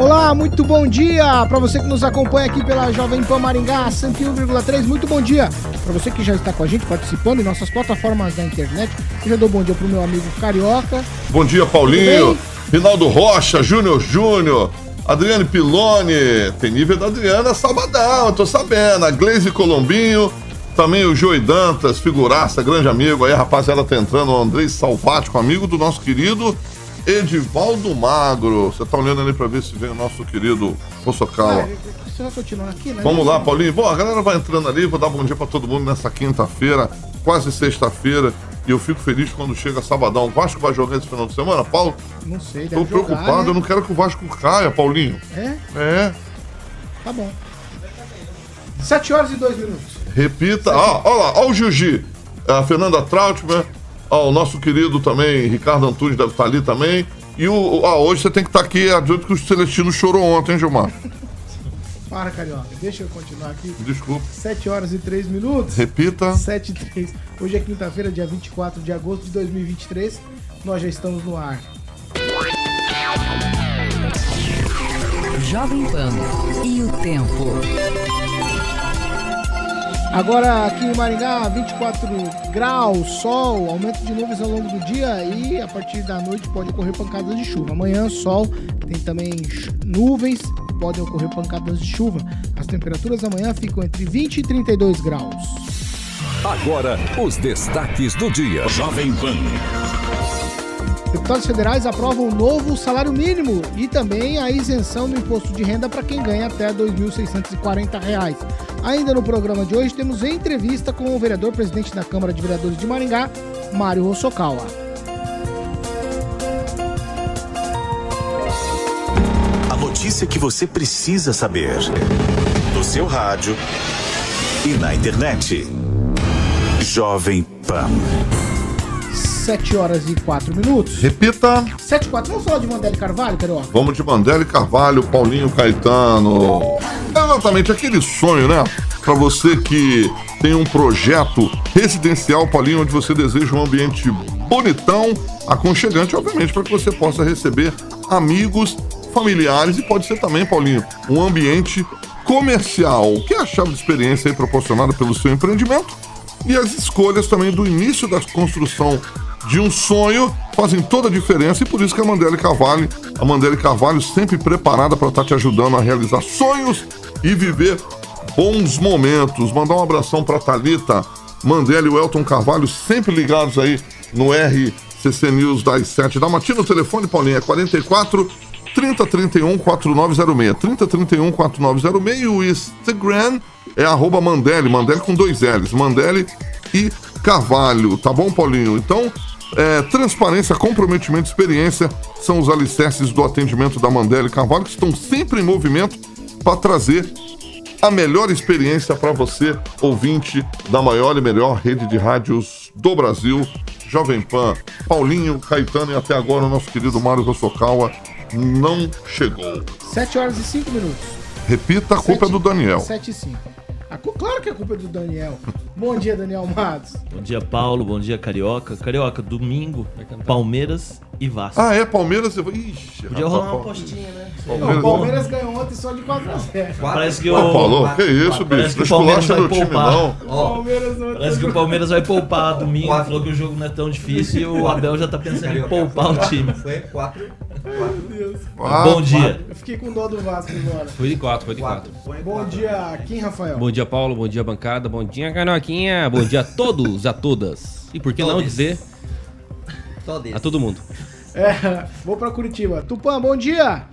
Olá, muito bom dia para você que nos acompanha aqui pela Jovem Pan Maringá 101,3. Muito bom dia para você que já está com a gente participando em nossas plataformas da internet. Eu já dou bom dia pro meu amigo Carioca. Bom dia, Paulinho. Rinaldo Rocha, Júnior Júnior, Adriane Piloni. Tem nível da Adriana sabadão, eu tô sabendo. A Gleise Colombinho. Também o Joey Dantas, figuraça, grande amigo. Aí, rapaziada, tá entrando. O Andrei Salvático, amigo do nosso querido Edivaldo Magro. Você tá olhando ali pra ver se vem o nosso querido vai continuar aqui, né? Vamos lá, Paulinho. Bom, a galera vai entrando ali. Vou dar bom dia pra todo mundo nessa quinta-feira, quase sexta-feira. E eu fico feliz quando chega sabadão. O Vasco vai jogar esse final de semana, Paulo? Não sei, deve Tô jogar, preocupado. né? Eu não quero que o Vasco caia, Paulinho. É? É. Tá bom. 7 horas e 2 minutos. Repita. Ah, olha lá, olha o Gigi. A Fernanda Trautmann. Ó, o nosso querido também, Ricardo Antunes deve estar ali também. E o, ah, hoje você tem que estar aqui, adiante que o Celestino chorou ontem, hein, Gilmar? Para, Carioca. Deixa eu continuar aqui. Desculpa. 7 horas e 3 minutos. Repita. 7 e 3. Hoje é quinta-feira, dia 24 de agosto de 2023. Nós já estamos no ar. Jovem Pan e o tempo. Agora aqui em Maringá, 24 graus, sol, aumento de nuvens ao longo do dia e a partir da noite pode ocorrer pancadas de chuva. Amanhã, sol, tem também nuvens, podem ocorrer pancadas de chuva. As temperaturas amanhã ficam entre 20 e 32 graus. Agora, os destaques do dia. Jovem Pan. Deputados federais aprovam o novo salário mínimo e também a isenção do imposto de renda para quem ganha até R$ 2.640. Ainda no programa de hoje temos entrevista com o vereador presidente da Câmara de Vereadores de Maringá, Mário Rossokawa. A notícia que você precisa saber. No seu rádio e na internet. Jovem Pan. 7 horas e 4 minutos. Repita. 7 e 4. Vamos falar de Mandele Carvalho, Carioca? Vamos de Mandela Carvalho, Paulinho Caetano. Exatamente, aquele sonho, né? Pra você que tem um projeto residencial, Paulinho, onde você deseja um ambiente bonitão, aconchegante, obviamente, para que você possa receber amigos, familiares e pode ser também, Paulinho, um ambiente comercial, que é a chave de experiência aí proporcionada pelo seu empreendimento e as escolhas também do início da construção de um sonho fazem toda a diferença e por isso que a Mandela Carvalho, a Mandela Carvalho sempre preparada para estar te ajudando a realizar sonhos e viver bons momentos. Mandar um abração para Talita, Mandela e o Elton Carvalho sempre ligados aí no RCC News das 7 da matina. O telefone, Paulinho, é 44 3031 4906. 3031 4906 e o Instagram é arroba Mandele, Mandele com dois L's, Mandele e Carvalho, tá bom, Paulinho? Então, é, transparência, comprometimento e experiência são os alicerces do atendimento da Mandele e Carvalho, que estão sempre em movimento para trazer a melhor experiência para você, ouvinte da maior e melhor rede de rádios do Brasil, Jovem Pan, Paulinho, Caetano e até agora o nosso querido Mário Rossokawa não chegou. 7 horas e 5 minutos. Repita, a culpa é do Daniel. 7 e 5. A cu- Claro que a culpa é do Daniel. Bom dia, Daniel Matos. Bom dia, Paulo. Bom dia, Carioca. Carioca, domingo, Palmeiras e Vasco. Ah, é Palmeiras? eu- Ixi, Podia rapaz, rolar uma apostinha, né? Palmeiras- O Palmeiras ganhou ontem só de 4 a 0. Parece que o. Ah, Paulo, que isso, Parece bicho? que o Não Palmeiras esculacha vai meu time, poupar. não. O Palmeiras ontem Parece que o Palmeiras vai poupar domingo. Falou que o jogo não é tão difícil e o Abel já tá pensando em poupar o time. Foi quatro. Ah, Bom dia. Eu fiquei com dó do Vasco agora. Foi de 4, foi de 4. Bom dia, Kim Rafael. Bom dia, Paulo. Bom dia, bancada. Bom dia, Bom dia a todos e a todas. E por que não dizer Todos. a todo mundo? É, vou pra Curitiba. Tupã, bom dia.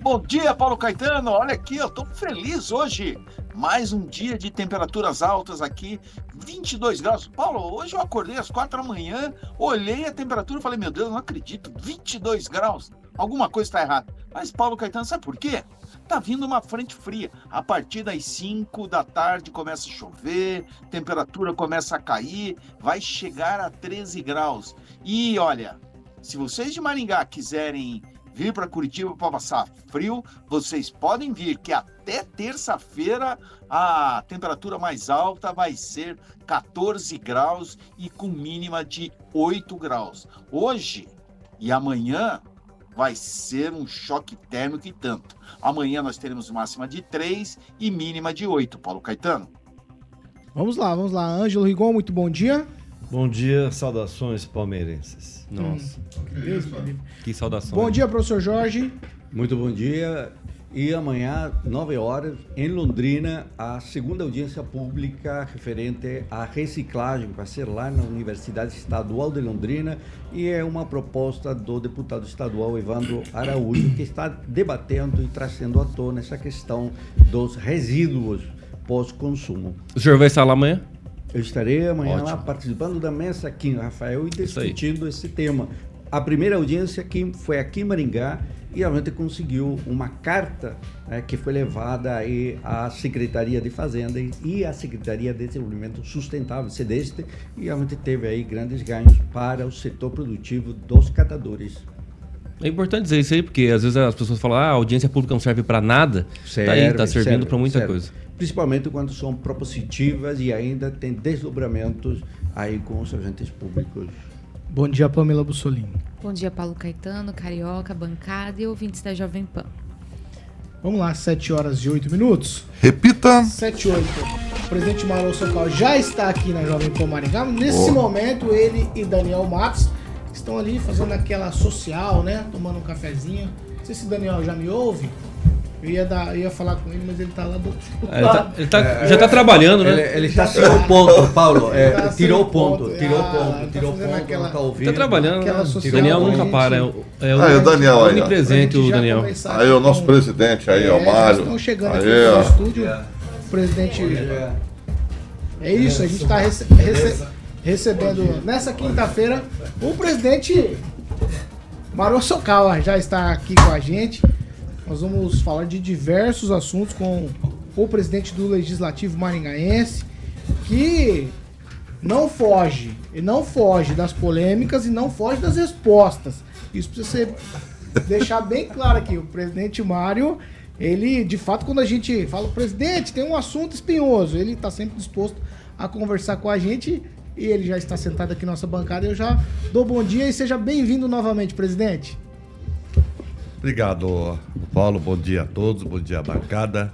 Bom dia, Paulo Caetano. Olha aqui, eu tô feliz hoje. Mais um dia de temperaturas altas aqui, 22 graus. Paulo, hoje eu acordei às 4 da manhã, olhei a temperatura e falei, meu Deus, não acredito, 22 graus. Alguma coisa está errada. Mas Paulo Caetano, sabe por quê? Tá vindo uma frente fria. A partir das 5 da tarde começa a chover, temperatura começa a cair, vai chegar a 13 graus. E olha, se vocês de Maringá quiserem vir para Curitiba para passar frio, vocês podem vir, que até terça-feira a temperatura mais alta vai ser 14 graus e com mínima de 8 graus. Hoje e amanhã vai ser um choque térmico e tanto. Amanhã nós teremos máxima de 3 e mínima de 8, Paulo Caetano. Vamos lá, vamos lá. Ângelo Rigon, muito bom dia. Bom dia, saudações palmeirenses. Nossa, Que Deus, que saudação. Bom dia, professor Jorge. Muito bom dia. E amanhã, 9 horas, em Londrina, a segunda audiência pública referente à reciclagem, vai ser lá na Universidade Estadual de Londrina, e é uma proposta do deputado estadual Evandro Araújo, que está debatendo e trazendo à tona essa questão dos resíduos pós-consumo. O senhor vai estar lá amanhã? Eu estarei amanhã lá Ótimo. participando da mesa aqui Rafael e discutindo esse tema. A primeira audiência aqui foi aqui em Maringá e a gente conseguiu uma carta né, que foi levada aí à Secretaria de Fazenda e- à Secretaria de Desenvolvimento Sustentável, CEDESTE, e a gente teve aí grandes ganhos para o setor produtivo dos catadores. É importante dizer isso aí, porque às vezes as pessoas falam, ah, a audiência pública não serve pra nada. tá aí, tá servindo pra muita serve. coisa. Principalmente quando são propositivas e ainda tem desdobramentos aí com os agentes públicos. Bom dia, Pamela Bussolini. Bom dia, Paulo Caetano, Carioca, bancada e ouvintes da Jovem Pan. Vamos lá, 7 horas e 8 minutos. Repita. 7 e 8. O presidente Mauro Socal já está aqui na Jovem Pan Maringá. Nesse momento, ele e Daniel Matos estão ali fazendo aquela social, né? Tomando um cafezinho. Não sei se o Daniel já me ouve. Eu ia, dar, eu ia falar com ele, mas ele tá lá do outro É, ele tá- lado. ele tá- já tá trabalhando, né? Ele, ele já tirou o ponto, Paulo. É, Ele tá tirou o ponto, ponto. tirou o Ah, ponto, tá tirou o ponto, aquela- não tá ouvindo. Tá trabalhando, né? social Daniel nunca para. É o, é o Aí, o Daniel aí, onipresente, o Daniel. Aí, o nosso com- presidente aí, ó, É, Mário. Estão chegando aqui no estúdio. O presidente. É isso, a gente está recebendo nessa quinta-feira o presidente Mauro Socal já está aqui com a gente. Nós vamos falar de diversos assuntos com o presidente do Legislativo Maringaense, que não foge, e não foge das polêmicas e não foge das respostas. Isso precisa ser deixar bem claro aqui. O presidente Mário, ele, de fato, quando a gente fala, presidente, tem um assunto espinhoso, ele está sempre disposto a conversar com a gente e ele já está sentado aqui na nossa bancada. Eu já dou bom dia e seja bem-vindo novamente, presidente. Obrigado, Paulo. Bom dia a todos, bom dia à bancada.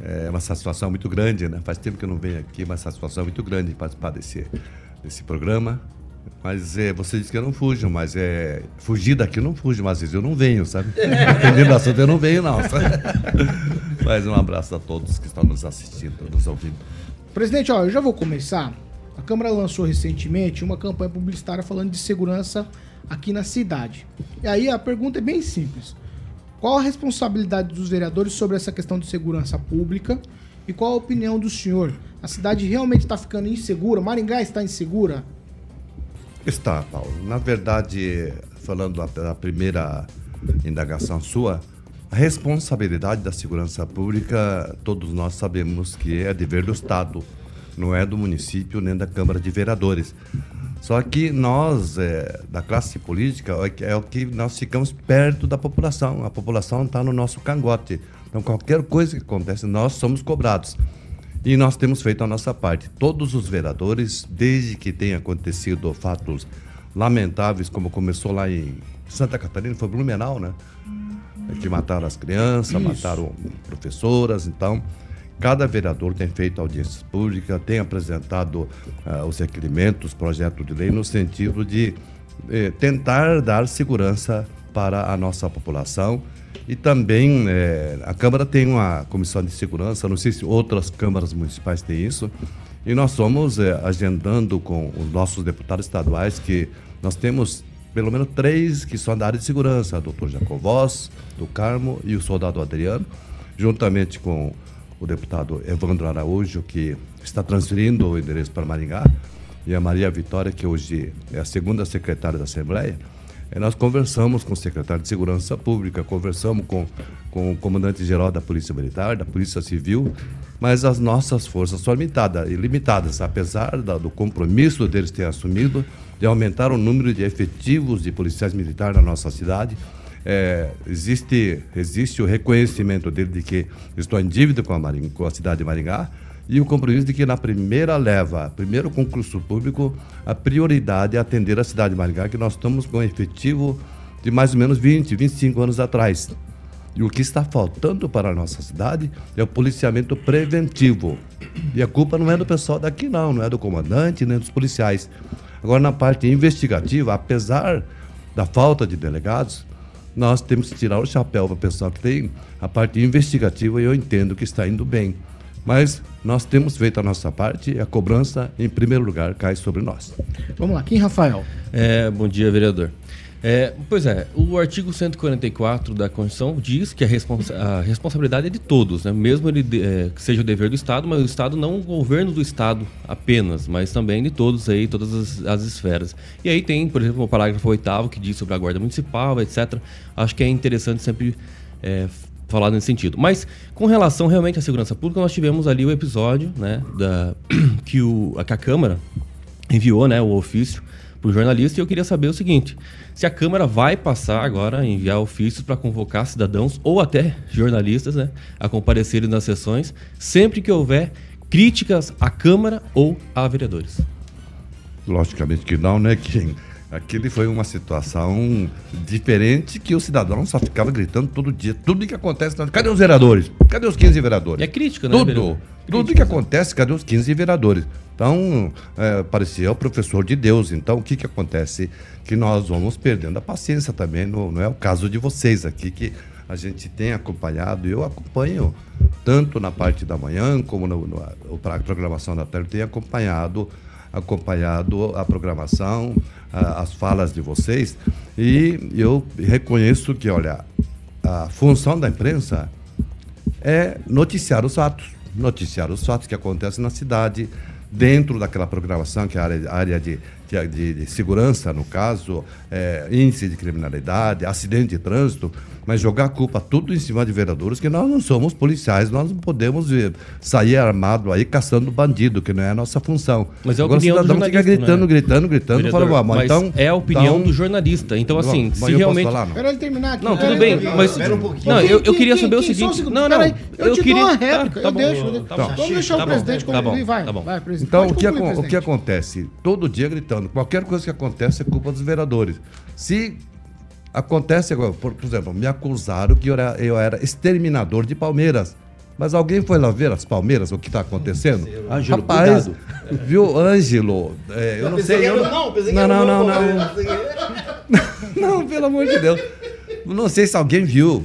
É uma satisfação muito grande, né? Faz tempo que eu não venho aqui, uma satisfação muito grande participar desse, desse programa. Mas é, você disse que eu não fujo, mas é. Fugir daqui eu não fujo, mas às vezes eu não venho, sabe? Dependendo do assunto, eu não venho, não. sabe? Mas um abraço a todos que estão nos assistindo, nos ouvindo. Presidente, ó, eu já vou começar. A Câmara lançou recentemente uma campanha publicitária falando de segurança aqui na cidade. E aí a pergunta é bem simples. Qual a responsabilidade dos vereadores sobre essa questão de segurança pública? E qual a opinião do senhor? A cidade realmente está ficando insegura? Maringá está insegura? Está, Paulo. Na verdade, falando da, primeira indagação sua, a responsabilidade da segurança pública, todos nós sabemos que é dever do Estado, não é do município nem da Câmara de Vereadores. Só que nós, é, da classe política, é é o que nós ficamos perto da população. A população está no nosso cangote. Então, qualquer coisa que acontece, nós somos cobrados. E nós temos feito a nossa parte. Todos os vereadores, desde que tenha acontecido fatos lamentáveis, como começou lá em Santa Catarina, foi Blumenau, né? Que mataram as crianças, Isso. mataram professoras. Então, cada vereador tem feito audiências públicas, tem apresentado ah, os requerimentos, projetos de lei, no sentido de eh, tentar dar segurança para a nossa população. E também eh, a Câmara tem uma comissão de segurança, não sei se outras câmaras municipais têm isso, e nós estamos eh, agendando com os nossos deputados estaduais que nós temos pelo menos três que são da área de segurança, o doutor Jacovós, do Carmo e o soldado Adriano, juntamente com o deputado Evandro Araújo, que está transferindo o endereço para Maringá, e a Maria Vitória, que hoje é a segunda secretária da Assembleia, nós conversamos com o secretário de Segurança Pública, conversamos com, com o comandante-geral da Polícia Militar, da Polícia Civil, mas as nossas forças são limitadas, limitadas apesar da, do compromisso deles ter assumido de aumentar o número de efetivos de policiais militares na nossa cidade. É, existe, existe o reconhecimento dele de que estou em dívida com a, Maring, com a cidade de Maringá, e o compromisso de que na primeira leva, primeiro concurso público, a prioridade é atender a cidade de Maringá, que nós estamos com efetivo de mais ou menos 20, 25 anos atrás. E o que está faltando para a nossa cidade é o policiamento preventivo. E a culpa não é do pessoal daqui, não, não é do comandante nem dos policiais. Agora, na parte investigativa, apesar da falta de delegados, nós temos que tirar o chapéu para o pessoal que tem a parte investigativa e eu entendo que está indo bem. Mas nós temos feito a nossa parte e a cobrança, em primeiro lugar, cai sobre nós. Vamos lá, quem, Rafael? É, bom dia, vereador. É, pois é, o artigo 144 da Constituição diz que a, responsa a responsabilidade é de todos, né? mesmo ele é, que seja o dever do Estado, mas o Estado não o governo do Estado apenas, mas também de todos aí, todas as, as esferas. E aí tem, por exemplo, o parágrafo 8 que diz sobre a Guarda Municipal, etc. Acho que é interessante sempre é, falar nesse sentido. Mas com relação realmente à segurança pública, nós tivemos ali o episódio, né, da que, o, que a Câmara enviou, né, o ofício para o jornalista e eu queria saber o seguinte: se a Câmara vai passar agora a enviar ofícios para convocar cidadãos ou até jornalistas, né, a comparecerem nas sessões, sempre que houver críticas à Câmara ou a vereadores. Logicamente que não, né, Kim? Aquele foi uma situação diferente que o cidadão só ficava gritando todo dia. Tudo que acontece. Cadê os vereadores? Cadê os 15 vereadores? E é crítica, né? Tudo. vereador? Tudo Crítica, que acontece, cadê os 15 vereadores? Então, é, parecia o professor de Deus. Então, o que, que acontece? Que nós vamos perdendo a paciência também. No, não é o caso de vocês aqui, que a gente tem acompanhado. Eu acompanho tanto na parte da manhã como no programação da tarde. Tenho acompanhado acompanhado a programação, a, as falas de vocês, e eu reconheço que, olha, a função da imprensa é noticiar os fatos, noticiar os fatos que acontecem na cidade, dentro daquela programação que é a área, área de, de, de, de, segurança, no caso, é, índice de criminalidade, acidente de trânsito, mas jogar a culpa tudo em cima de vereadores, que nós não somos policiais, nós não podemos sair armado aí caçando bandido, que não é a nossa função. Mas é a Agora opinião o cidadão do fica gritando, né? gritando, gritando, Vereador, fala, mas então, é a opinião então- do jornalista. Então, assim, se mas posso realmente. falar, não? Espera ele terminar aqui. Não, Pera tudo bem, pera mas. pera um pouquinho. Não, eu, queria saber o um seguinte. Não, pera não. aí, Eu, te dou uma réplica, Tá eu deixo. tá. Vamos deixar Tá o bom, presidente tá concluir, vai. tá bom. Vai, presidente. Então, o que, acontece? Todo dia gritando. Qualquer coisa que acontece é culpa dos vereadores. Se acontece agora, por, por exemplo, me acusaram que eu era, eu era exterminador de palmeiras. Mas alguém foi lá ver as palmeiras, o que está acontecendo? Ângelo, Rapaz, cuidado. viu, Ângelo? é, eu não pensei sei. eu não, não, não, não, não. Não, pelo amor de Deus. Não sei se alguém viu.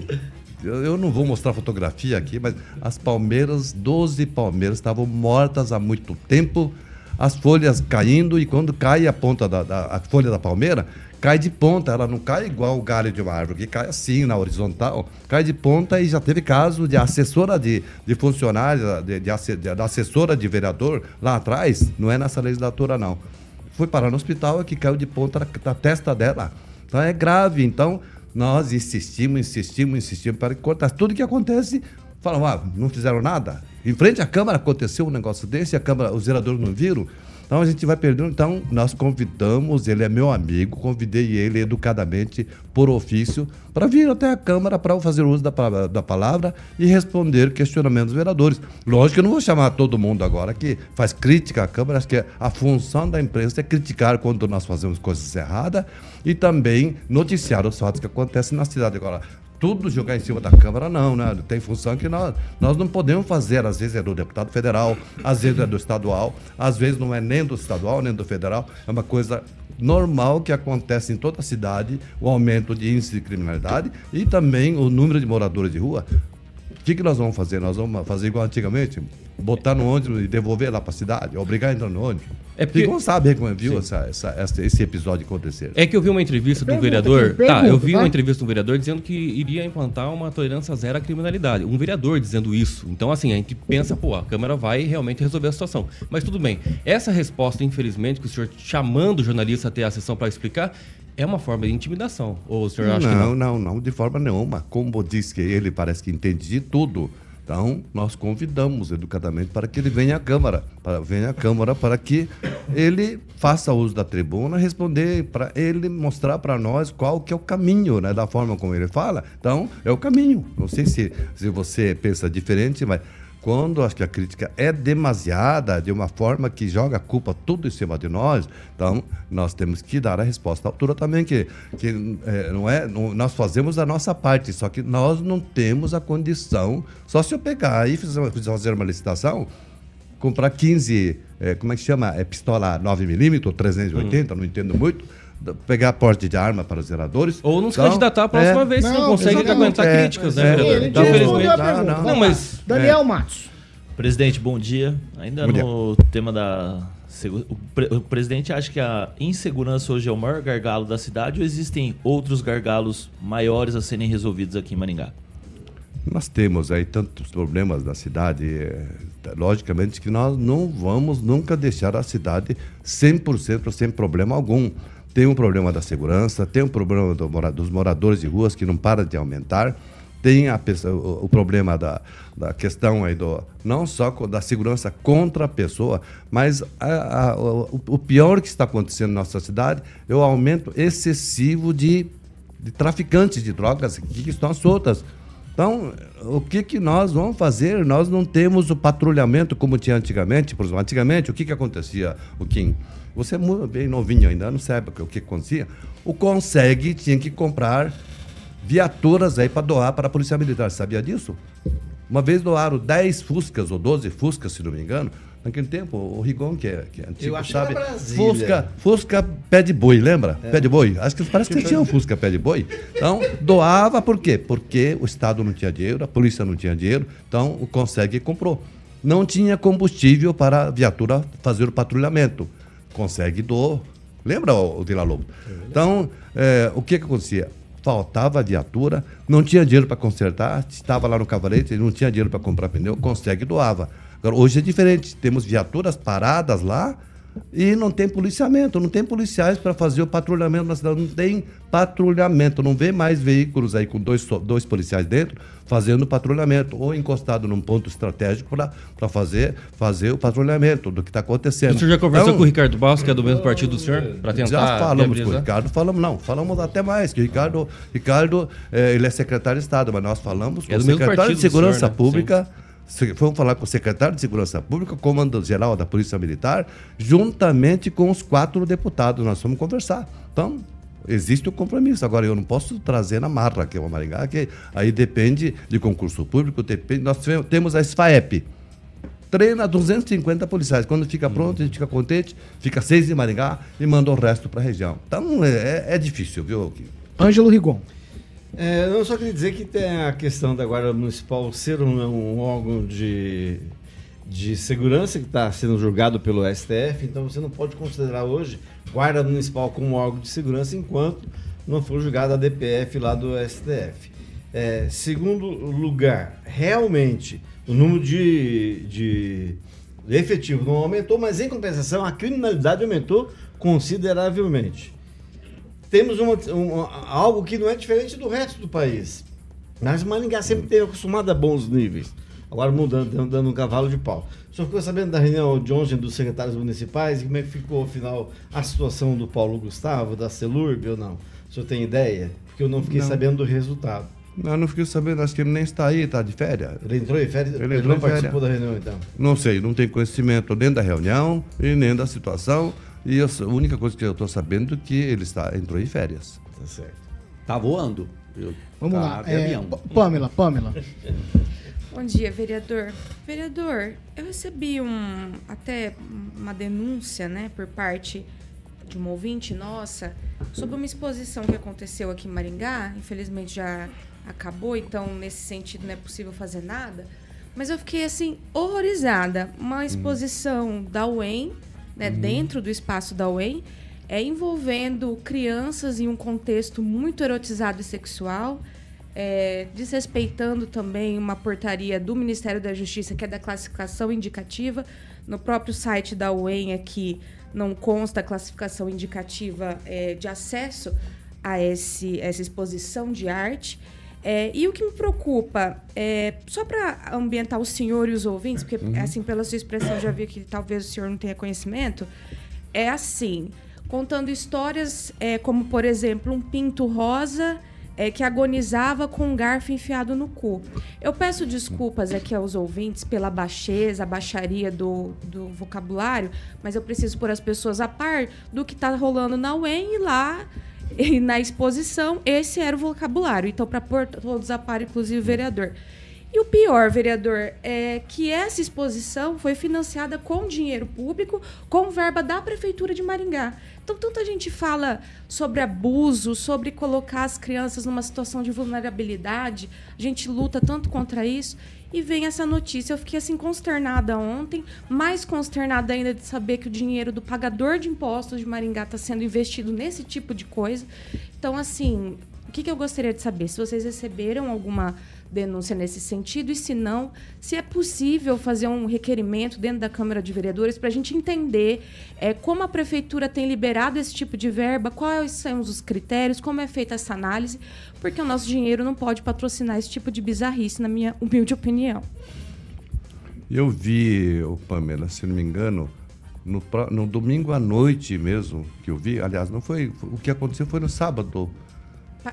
Eu, eu não vou mostrar fotografia aqui, mas as palmeiras, 12 palmeiras, estavam mortas há muito tempo, as folhas caindo, e quando cai a ponta da, da- a folha da palmeira, cai de ponta. Ela não cai igual o galho de uma árvore, que cai assim na horizontal, cai de ponta e já teve caso de assessora de, de funcionária, de, de, de- da assessora de vereador lá atrás, não é nessa legislatura, não. Foi parar no hospital, que caiu de ponta na, na testa dela. Então é grave. Então nós insistimos, insistimos, insistimos para que cortasse. Tudo que acontece, falam, ah, não fizeram nada. Em frente à Câmara aconteceu um negócio desse, a Câmara, os vereadores não viram. Então a gente vai perdendo. Então nós convidamos, ele é meu amigo, convidei ele educadamente, por ofício, para vir até a Câmara para fazer uso da, da palavra e responder questionamentos dos vereadores. Lógico que eu não vou chamar todo mundo agora que faz crítica à Câmara, acho que a função da imprensa é criticar quando nós fazemos coisas erradas e também noticiar os fatos que acontecem na cidade. Agora, tudo jogar em cima da Câmara, não, né? Tem função que nós, nós não podemos fazer. Às vezes é do deputado federal, às vezes é do estadual, às vezes não é nem do estadual, nem do federal. É uma coisa normal que acontece em toda a cidade, o aumento de índice de criminalidade e também o número de moradores de rua. O que, que nós vamos fazer? Nós vamos fazer igual antigamente? Botar no ônibus e devolver lá para a cidade, obrigar a entrar no ônibus. É porque- Ficam sabe como viu essa, essa- essa- esse episódio acontecer. É que eu vi uma entrevista de um Pergunta, vereador. Kim, Tá, eu pergunta, vi vai. uma entrevista de um vereador dizendo que iria implantar uma tolerância zero à criminalidade. Um vereador dizendo isso. Então, assim, a gente pensa, pô, a Câmara vai realmente resolver a situação. Mas tudo bem. Essa resposta, infelizmente, que o senhor chamando o jornalista até a sessão para explicar, é uma forma de intimidação. Ou o senhor acha que não, não? não, não, de forma nenhuma. Como diz que ele parece que entende de tudo. Então, nós convidamos educadamente para que ele venha à Câmara, para venha à Câmara para que ele faça uso da tribuna, responder para ele mostrar para nós qual que é o caminho, né, da forma como ele fala. Então, é o caminho. Não sei se, se você pensa diferente, mas quando acho que a crítica é demasiada, de uma forma que joga a culpa tudo em cima de nós, então nós temos que dar a resposta à altura também, que, que é, não é, não- nós fazemos a nossa parte, só que nós não temos a condição, só se eu pegar e fazer uma licitação, comprar 15, é, como é que chama? É pistola 9mm, 380, não entendo muito, pegar porte de arma para os zeradores. Ou não se Então, candidatar a próxima é, vez, se não, Não, consegue exatamente. aguentar É, críticas, né, é, vereador? Então, te respondeu felizmente. a Não, não. Não, mas- Daniel Matos. Presidente, bom dia. Ainda Bom dia. no tema da. O, pre- o presidente acha que a insegurança hoje é o maior gargalo da cidade ou existem outros gargalos maiores a serem resolvidos aqui em Maringá? Nós temos aí tantos problemas na cidade, é, logicamente que nós não vamos nunca deixar a cidade 100% sem problema algum. Tem um problema da segurança, tem um problema do dos moradores de ruas que não para de aumentar, tem a o, o problema da, da questão aí do não só da segurança contra a pessoa, mas a- a- o, o pior que está acontecendo na nossa cidade é o aumento excessivo de, de traficantes de drogas que estão soltas. Então, o que, que nós vamos fazer? Nós não temos o patrulhamento como tinha antigamente. Por exemplo, antigamente, o que, que acontecia, o Kim? Você é bem novinho ainda, não sabe o que, que acontecia. O Consegue tinha que comprar viaturas aí para doar para a Polícia Militar. Sabia disso? Uma vez doaram 10 Fuscas ou 12 Fuscas, se não me engano. Naquele tempo, o Rigon, que é, que é antigo, Eu acho que sabe? era Brasília. Fusca, Fusca pé de boi, lembra? Pé de boi. Acho que parece que tinha um Fusca pé de boi. Então, doava por quê? Porque o Estado não tinha dinheiro, a polícia não tinha dinheiro, então o Consegue comprou. Não tinha combustível para a viatura fazer o patrulhamento. Consegue doou. Lembra, o, o Lobo? Então, é, o que, que acontecia? Faltava viatura, não tinha dinheiro para consertar, estava lá no cavalete, não tinha dinheiro para comprar pneu, consegue doava. Agora, hoje é diferente, temos viaturas paradas lá e não tem policiamento, não tem policiais para fazer o patrulhamento na cidade, não tem patrulhamento, não vê mais veículos aí com dois, dois policiais dentro fazendo patrulhamento, ou encostado num ponto estratégico para fazer, fazer o patrulhamento do que está acontecendo. O senhor já conversou Então, com o Ricardo Bastos, que é do mesmo partido do senhor? Para tentar já falamos com o? Ricardo, falamos não, falamos até mais, que o Ricardo, Ricardo eh, ele é secretário de Estado, mas nós falamos com É o do mesmo secretário de Segurança senhor, né? Pública, se- fomos falar com o secretário de Segurança Pública, comando-geral da Polícia Militar, juntamente com os quatro deputados, nós fomos conversar. Então, existe o compromisso. Agora, eu não posso trazer na marra aqui o Maringá, que aí depende de concurso público, depende, nós temos a SFAEP, treina 250 policiais. Quando fica pronto, a gente fica contente, fica seis em Maringá e manda o resto para a região. Então é, é difícil, viu? Ângelo Rigon. É, eu só queria dizer que tem a questão da Guarda Municipal ser um, um órgão de, de segurança que está sendo julgado pelo STF, então você não pode considerar hoje Guarda Municipal como órgão de segurança enquanto não for julgada a DPF lá do STF. É, segundo lugar, realmente o número de, de efetivo não aumentou, mas em compensação a criminalidade aumentou consideravelmente temos uma, uma- algo que não é diferente do resto do país. Mas Maringá sempre teve acostumado a bons níveis. Agora mudando, dando- um cavalo de pau. O senhor ficou sabendo da reunião de ontem dos secretários municipais e como é que ficou, afinal, a situação do Paulo Gustavo, da Celurb ou não? O senhor tem ideia? Porque eu não fiquei Não. sabendo do resultado. Não, eu não fiquei sabendo, acho que ele nem está aí, está de férias. Ele entrou em férias? Ele Ele, entrou não em férias. participou da reunião, então? Não sei, não tenho conhecimento nem da reunião e nem da situação. E eu- a única coisa que eu estou sabendo é que ele está, entrou em férias. Tá certo. Tá voando. Eu- Vamos tá lá. é, avião. Pamela, Pamela. Bom dia, vereador. Vereador, eu recebi um até uma denúncia, né, por parte de uma ouvinte nossa sobre uma exposição que aconteceu aqui em Maringá. Infelizmente já acabou, então nesse sentido não é possível fazer nada. Mas eu fiquei assim horrorizada. Uma exposição da UEM, né, dentro do espaço da UEM, é envolvendo crianças em um contexto muito erotizado e sexual, é, desrespeitando também uma portaria do Ministério da Justiça que é da classificação indicativa. No próprio site da UEM aqui não consta a classificação indicativa é, de acesso a esse, essa exposição de arte. É, e o que me preocupa, é, só para ambientar o senhor e os ouvintes, porque, assim, pela sua expressão, eu já vi que talvez o senhor não tenha conhecimento, é assim, contando histórias é, como, por exemplo, um pinto rosa é, que agonizava com um garfo enfiado no cu. Eu peço desculpas aqui aos ouvintes pela baixeza, a baixaria do, do vocabulário, mas eu preciso pôr as pessoas a par do que está rolando na UEM e lá e na exposição, esse era o vocabulário. Então, para pôr todos a par, inclusive o vereador. E o pior, vereador, é que essa exposição foi financiada com dinheiro público, com verba da Prefeitura de Maringá. Então, tanta gente fala sobre abuso, sobre colocar as crianças numa situação de vulnerabilidade, a gente luta tanto contra isso, e vem essa notícia. Eu fiquei assim consternada ontem, mais consternada ainda de saber que o dinheiro do pagador de impostos de Maringá está sendo investido nesse tipo de coisa. Então, assim, o que, que eu gostaria de saber? Se vocês receberam alguma denúncia nesse sentido e se não, se é possível fazer um requerimento dentro da Câmara de Vereadores para a gente entender é, como a prefeitura tem liberado esse tipo de verba, quais são os critérios, como é feita essa análise, porque o nosso dinheiro não pode patrocinar esse tipo de bizarrice, na minha humilde opinião. Eu vi, o Pamela, se não me engano, no, no domingo à noite mesmo que eu vi, aliás, não foi, o que aconteceu foi no sábado.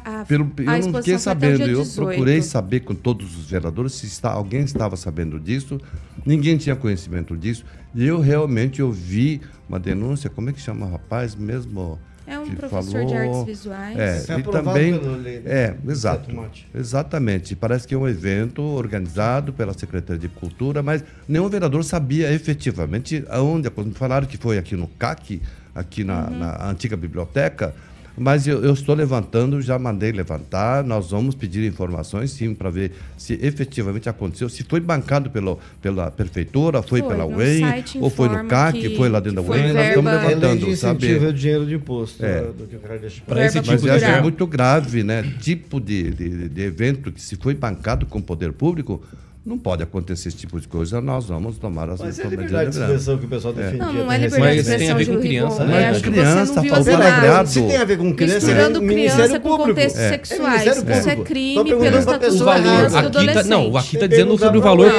A, Pelo, a eu não fiquei sabendo, eu 18. procurei saber com todos os vereadores se está, alguém estava sabendo disso, ninguém tinha conhecimento disso, e eu realmente eu vi uma denúncia, como é que chama o rapaz mesmo? É um que professor de falou- artes visuais. É, É e também, lei, né? é, exato, exatamente, parece que é um evento organizado pela Secretaria de Cultura, mas nenhum vereador sabia efetivamente aonde, falaram que foi aqui no CAC, aqui na, Uhum. na antiga biblioteca, mas eu, eu estou levantando, já mandei levantar. Nós vamos pedir informações, sim, para ver se efetivamente aconteceu, se foi bancado pelo, pela prefeitura, foi, Foi, pela UEM, ou foi no CAC, que- foi lá dentro da UEM. Nós estamos É levantando, saber. é dinheiro de imposto É. é, do que eu quero deixar Para esse Verba tipo Mas de eu acho cultural. muito grave, né? Tipo de, de, de evento que se foi bancado com o poder público, não pode acontecer esse tipo de coisa. Nós vamos tomar as Mas é medidas liberdade de expressão que o pessoal defendia. Não, não é liberdade de Mas expressão tem a ver com criança, É, né? acho que Criança, você não viu falta as de imagens. agrado. Se tem a ver com criança, Misturando é criança com Público. contextos É. sexuais. É Isso é crime pelo pra Estatuto do Aqui tá, não, Adolescente. aqui tá dizendo sobre o valor.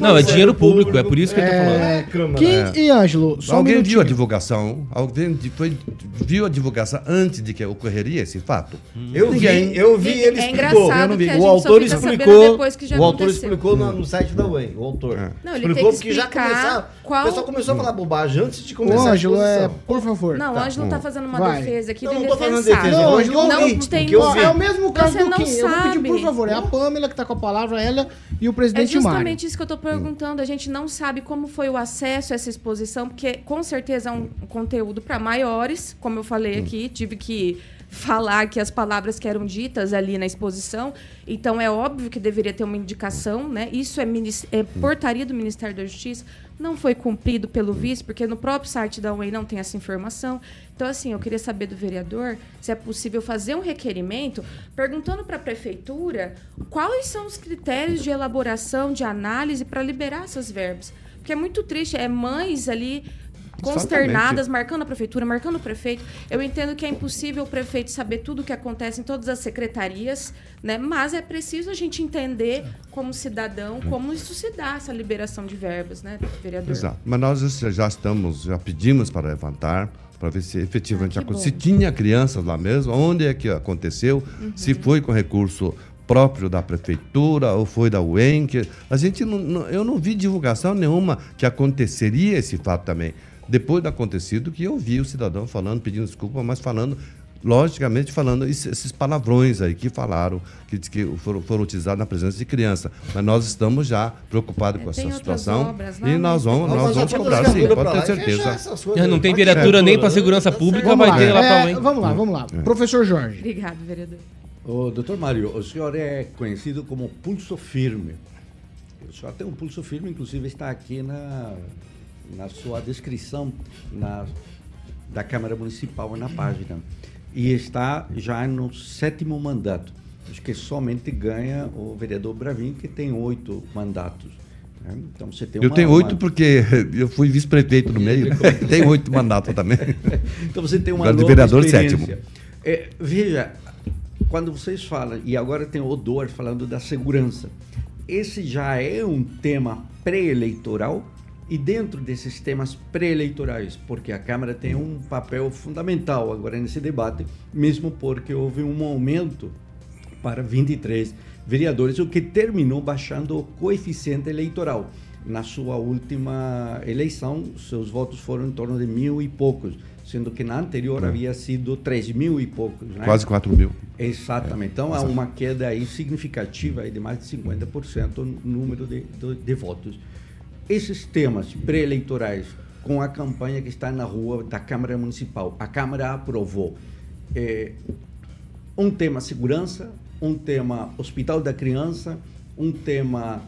Não, é dinheiro público, é por isso que eu tô falando. É. Kim É. e Ângelo, só Alguém viu a divulgação? Alguém foi, viu a divulgação antes de que ocorreria esse fato? Eu vi, eu vi, ele é explicou. O gente só autor explicou. depois que já o autor explicou no, site da UEM, o autor. Não, ele explicou tem que porque já começaram. qual- O pessoal começou a falar bobagem antes de começar Ângelo, a é, por favor. Não, o Tá. Ângelo tá fazendo uma Vai. defesa aqui Não, de não tô fazendo defensável. defesa, Não, eu Ângelo, não ouvinte, tem que eu Ó, é o mesmo caso Você do não Kim. Eu vou pedir, por favor. É a Pamela que tá com a palavra, ela e o É presidente Mário. justamente isso que eu tô perguntando. A gente não sabe como foi o acesso a essa exposição, porque com certeza é um conteúdo para maiores, como eu falei aqui, tive que falar aqui as palavras que eram ditas ali na exposição. Então é óbvio que deveria ter uma indicação, né? Isso é, é portaria do Ministério da Justiça, não foi cumprido pelo vice, porque no próprio site da UEM não tem essa informação. Então, assim, eu queria saber do vereador se é possível fazer um requerimento perguntando para a prefeitura quais são os critérios de elaboração, de análise para liberar essas verbas. Porque é muito triste, é mães ali consternadas, marcando a prefeitura, marcando o prefeito. Eu entendo que é impossível o prefeito saber tudo o que acontece em todas as secretarias, né? Mas é preciso a gente entender como cidadão como isso se dá, essa liberação de verbas, né, vereador? Exato. Mas nós já estamos, já pedimos para levantar, para ver se efetivamente Ah, aconteceu. Se tinha crianças lá mesmo, onde é que aconteceu, Uhum. se foi com recurso próprio da prefeitura ou foi da. Que a gente não, não- eu não vi divulgação nenhuma que aconteceria esse fato também. Depois do acontecido, que eu vi o cidadão falando, pedindo desculpa, mas falando, logicamente, falando esses, palavrões aí que falaram, que, que foram, foram utilizados na presença de criança. Mas nós estamos já preocupados É, com essa situação. obras, e não, nós né? vamos, Não, nós vamos cobrar, sim, pode ter lá, certeza. coisas. É, não tem viatura nem para segurança pública, Vamos vai lá, ter lá para é, vamos lá, vamos lá. Professor Jorge. Obrigado, vereador. Ô, doutor Mário, o senhor é conhecido como pulso firme. O senhor tem um pulso firme, inclusive está aqui na, na sua descrição na, da Câmara Municipal na página. E está já no sétimo mandato. Acho que somente ganha o vereador Bravin, que tem oito mandatos. né? Então você tem Eu uma- tenho uma- oito porque eu fui vice-prefeito no meio. né? Tenho oito mandatos também. Então você tem uma nova vereador sétimo. É, veja, quando vocês falam, e agora tem o Odor falando da segurança, esse já é um tema pré-eleitoral e dentro desses temas pré-eleitorais, porque a Câmara tem um papel fundamental agora nesse debate, mesmo porque houve um aumento para 23 vereadores, o que terminou baixando o coeficiente eleitoral. Na sua última eleição, seus votos foram em torno de mil e poucos, sendo que na anterior É. havia sido três mil e poucos. Né? Quase 4 mil. Exatamente. Então há uma queda aí significativa aí de mais de 50% no número de, de, de votos. Esses temas pré-eleitorais, com a campanha que está na rua da Câmara Municipal, a Câmara aprovou eh, um tema segurança, um tema hospital da criança, um tema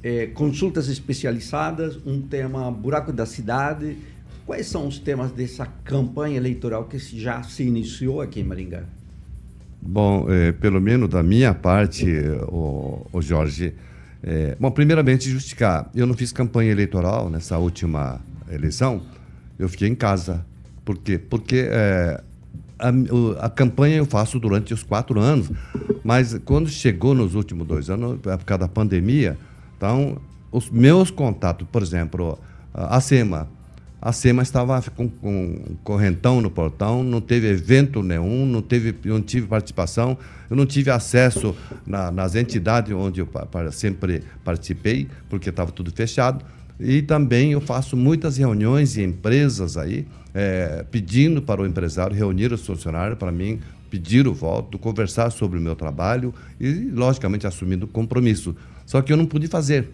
eh, consultas especializadas, um tema buraco da cidade. Quais são os temas dessa campanha eleitoral que já se iniciou aqui em Maringá? Bom, eh, pelo menos da minha parte, o, o Jorge. Eh, bom, primeiramente, justificar. Eu não fiz campanha eleitoral nessa última eleição. Eu fiquei em casa. Por quê? Porque eh, a, a campanha eu faço durante os quatro anos. Mas quando chegou nos últimos dois anos, por causa da pandemia, então, os meus contatos, por exemplo, a SEMA, a SEMA estava com, com correntão no portão, não teve evento nenhum, não, teve, não tive participação, eu não tive acesso na- nas entidades onde eu pa- pa- sempre participei, porque estava tudo fechado. E também eu faço muitas reuniões em empresas aí, eh, pedindo para o empresário reunir os funcionários para mim, pedir o voto, conversar sobre o meu trabalho e, logicamente, assumindo compromisso. Só que eu não pude fazer.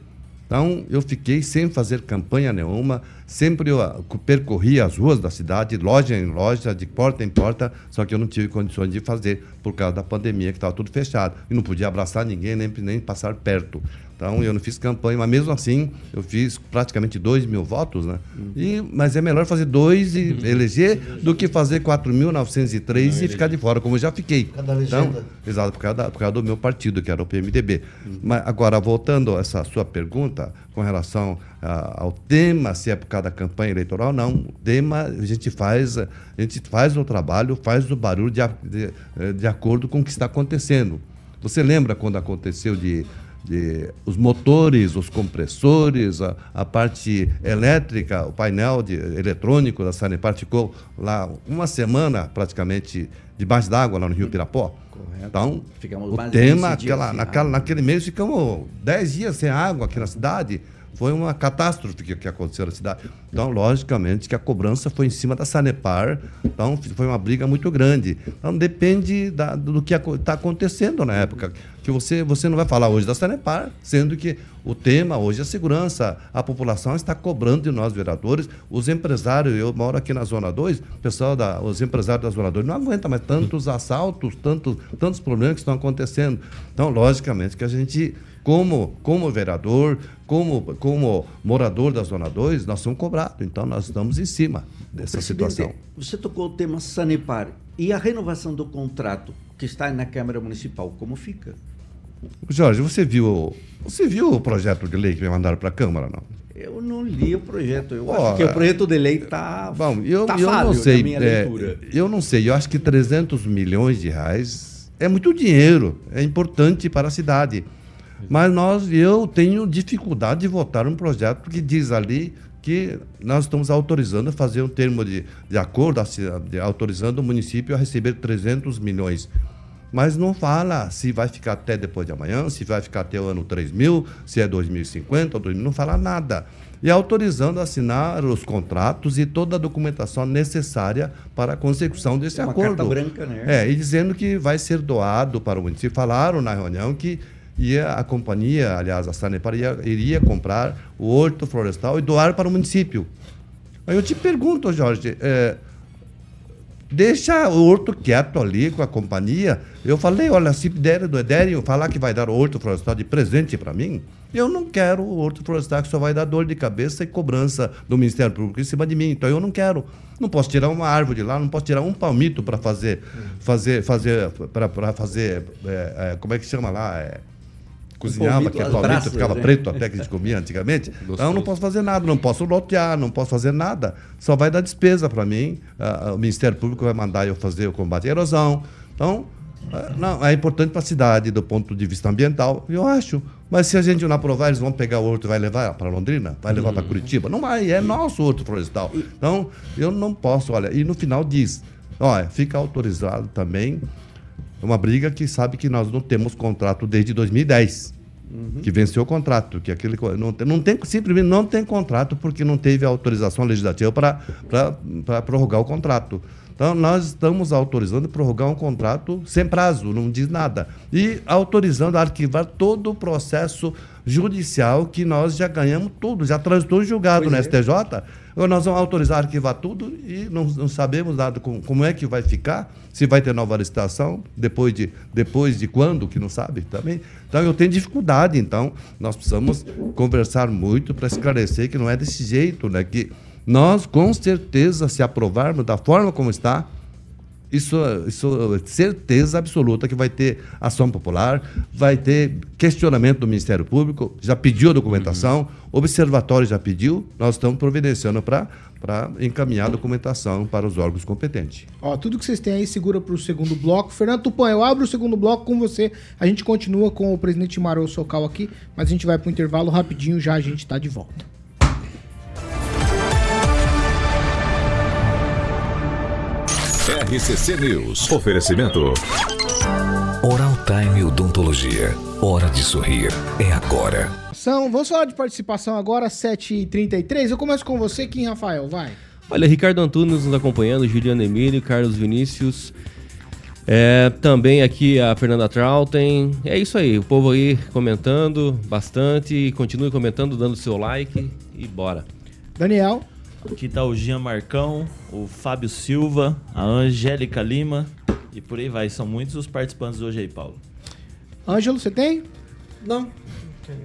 Então, eu fiquei sem fazer campanha nenhuma, sempre eu ah, percorri as ruas da cidade, loja em loja, de porta em porta, só que eu não tive condições de fazer por causa da pandemia, que estava tudo fechado. E não podia abraçar ninguém, nem, nem passar perto. Então, eu não fiz campanha, mas mesmo assim, eu fiz praticamente 2 mil votos, né? E, mas é melhor fazer dois e eleger do que fazer 4.903 e ficar de fora, como eu já fiquei. causa da Então, legenda. Exato, por causa, da- por causa do meu partido, que era o PMDB. Mas agora, voltando a essa sua pergunta com relação ah, ao tema, se é por causa da campanha eleitoral, não. O tema, a gente faz, a gente faz o trabalho, faz o barulho de, de, eh, de acordo com o que está acontecendo. Você lembra quando aconteceu de, de os motores, os compressores, a, a parte elétrica, o painel de, eletrônico da Sanepar ficou lá uma semana praticamente debaixo d'água lá no Rio Pirapó? Correto. Então, Ficamos o tema, 15 dias aquela, sem naquela, água. naquele mês ficamos 10 dias sem água aqui na cidade. Foi uma catástrofe que, que aconteceu na cidade. Então, logicamente, que a cobrança foi em cima da Sanepar. Então, foi uma briga muito grande. Então, depende da- do que está acontecendo na época. Que você, você não vai falar hoje da Sanepar, sendo que o tema hoje é segurança. A população está cobrando de nós, vereadores. Os empresários, eu moro aqui na Zona 2, o pessoal, da, os empresários da Zona 2 não aguentam mais tantos assaltos, tantos, tantos problemas que estão acontecendo. Então, logicamente, que a gente como, como vereador, como, como morador da Zona 2, nós somos cobrados. Então, nós estamos em cima dessa Presidente, situação. Você tocou o tema Sanepar. E a renovação do contrato que está na Câmara Municipal, como fica? Jorge, você viu, você viu o projeto de lei que me mandaram para a Câmara, não? Eu não li o projeto. Eu Ó, acho que o projeto de lei está Bom, eu, tá eu não sei. minha é, leitura. eu não sei. Eu acho que 300 milhões de reais é muito dinheiro. É importante para a cidade. Mas nós, eu tenho dificuldade de votar um projeto que diz ali que nós estamos autorizando a fazer um termo de, de acordo, assim, autorizando o município a receber 300 milhões. Mas não fala se vai ficar até depois de amanhã, se vai ficar até o ano 3000, se é 2050 ou 2000, não fala nada. E autorizando a assinar os contratos e toda a documentação necessária para a consecução desse É uma acordo. carta branca, né? É, e dizendo que vai ser doado para o município. Falaram na reunião que ia a companhia, aliás, a Sanepar ia, iria comprar o horto florestal e doar para o município. Aí eu te pergunto, Jorge, é, Deixa o horto quieto ali com a companhia. Eu falei, olha, se derem, derem falar que vai dar o horto florestal de presente para mim, eu não quero o horto florestal que só vai dar dor de cabeça e cobrança do Ministério Público em cima de mim. Então eu não quero. Não posso tirar uma árvore de lá, não posso tirar um palmito para fazer, fazer, fazer, para fazer, é, é, como é que chama lá? É, cozinhava, que é palmito, braças, ficava né? preto até que a gente comia antigamente. Então eu não posso fazer nada, não posso lotear, não posso fazer nada. Só vai dar despesa para mim. Ah, o Ministério Público vai mandar eu fazer o combate à erosão. Então, ah, não, é importante para a cidade do ponto de vista ambiental, eu acho. Mas se a gente não aprovar, eles vão pegar o horto e vai levar para Londrina, vai levar para Curitiba. Não vai, é nosso horto florestal. Então, eu não posso, olha, e no final diz, olha, fica autorizado também uma briga que sabe que nós não temos contrato desde 2010. Que venceu o contrato, que aquele não não tem simplesmente não tem contrato porque não teve autorização legislativa para prorrogar o contrato. Então nós estamos autorizando prorrogar um contrato sem prazo, não diz nada. E autorizando arquivar todo o processo judicial que nós já ganhamos tudo, já transitou em julgado no STJ. Agora nós vamos autorizar arquivar tudo e não, não sabemos nada com, como é que vai ficar, se vai ter nova licitação, depois de, depois de quando, que não sabe também. Então eu tenho dificuldade, então nós precisamos conversar muito para esclarecer que não é desse jeito, né? Que nós, com certeza, se aprovarmos da forma como está, isso, isso é certeza absoluta que vai ter ação popular, vai ter questionamento do Ministério Público, já pediu a documentação, o Observatório já pediu, nós estamos providenciando para encaminhar a documentação para os órgãos competentes. Ó, tudo que vocês têm aí segura pro segundo bloco. Fernando Tupan, eu abro o segundo bloco com você. A gente continua com o presidente Marô Socal aqui, mas a gente vai pro intervalo rapidinho, já a gente tá de volta. RCC News. Oferecimento. Oral Time Odontologia. Hora de sorrir. É agora. São, vamos falar de participação agora, 7h33. Eu começo com você, Kim Rafael, vai. Olha, Ricardo Antunes nos acompanhando, Juliano Emílio, Carlos Vinícius. É, também aqui a Fernanda Trautem. É isso aí, o povo aí comentando bastante. Continue comentando, dando seu like e bora. Daniel. Aqui tá o Jean Marcão, o Fábio Silva, a Angélica Lima e por aí vai. São muitos os participantes hoje aí, Paulo. Ângelo, você tem? Não.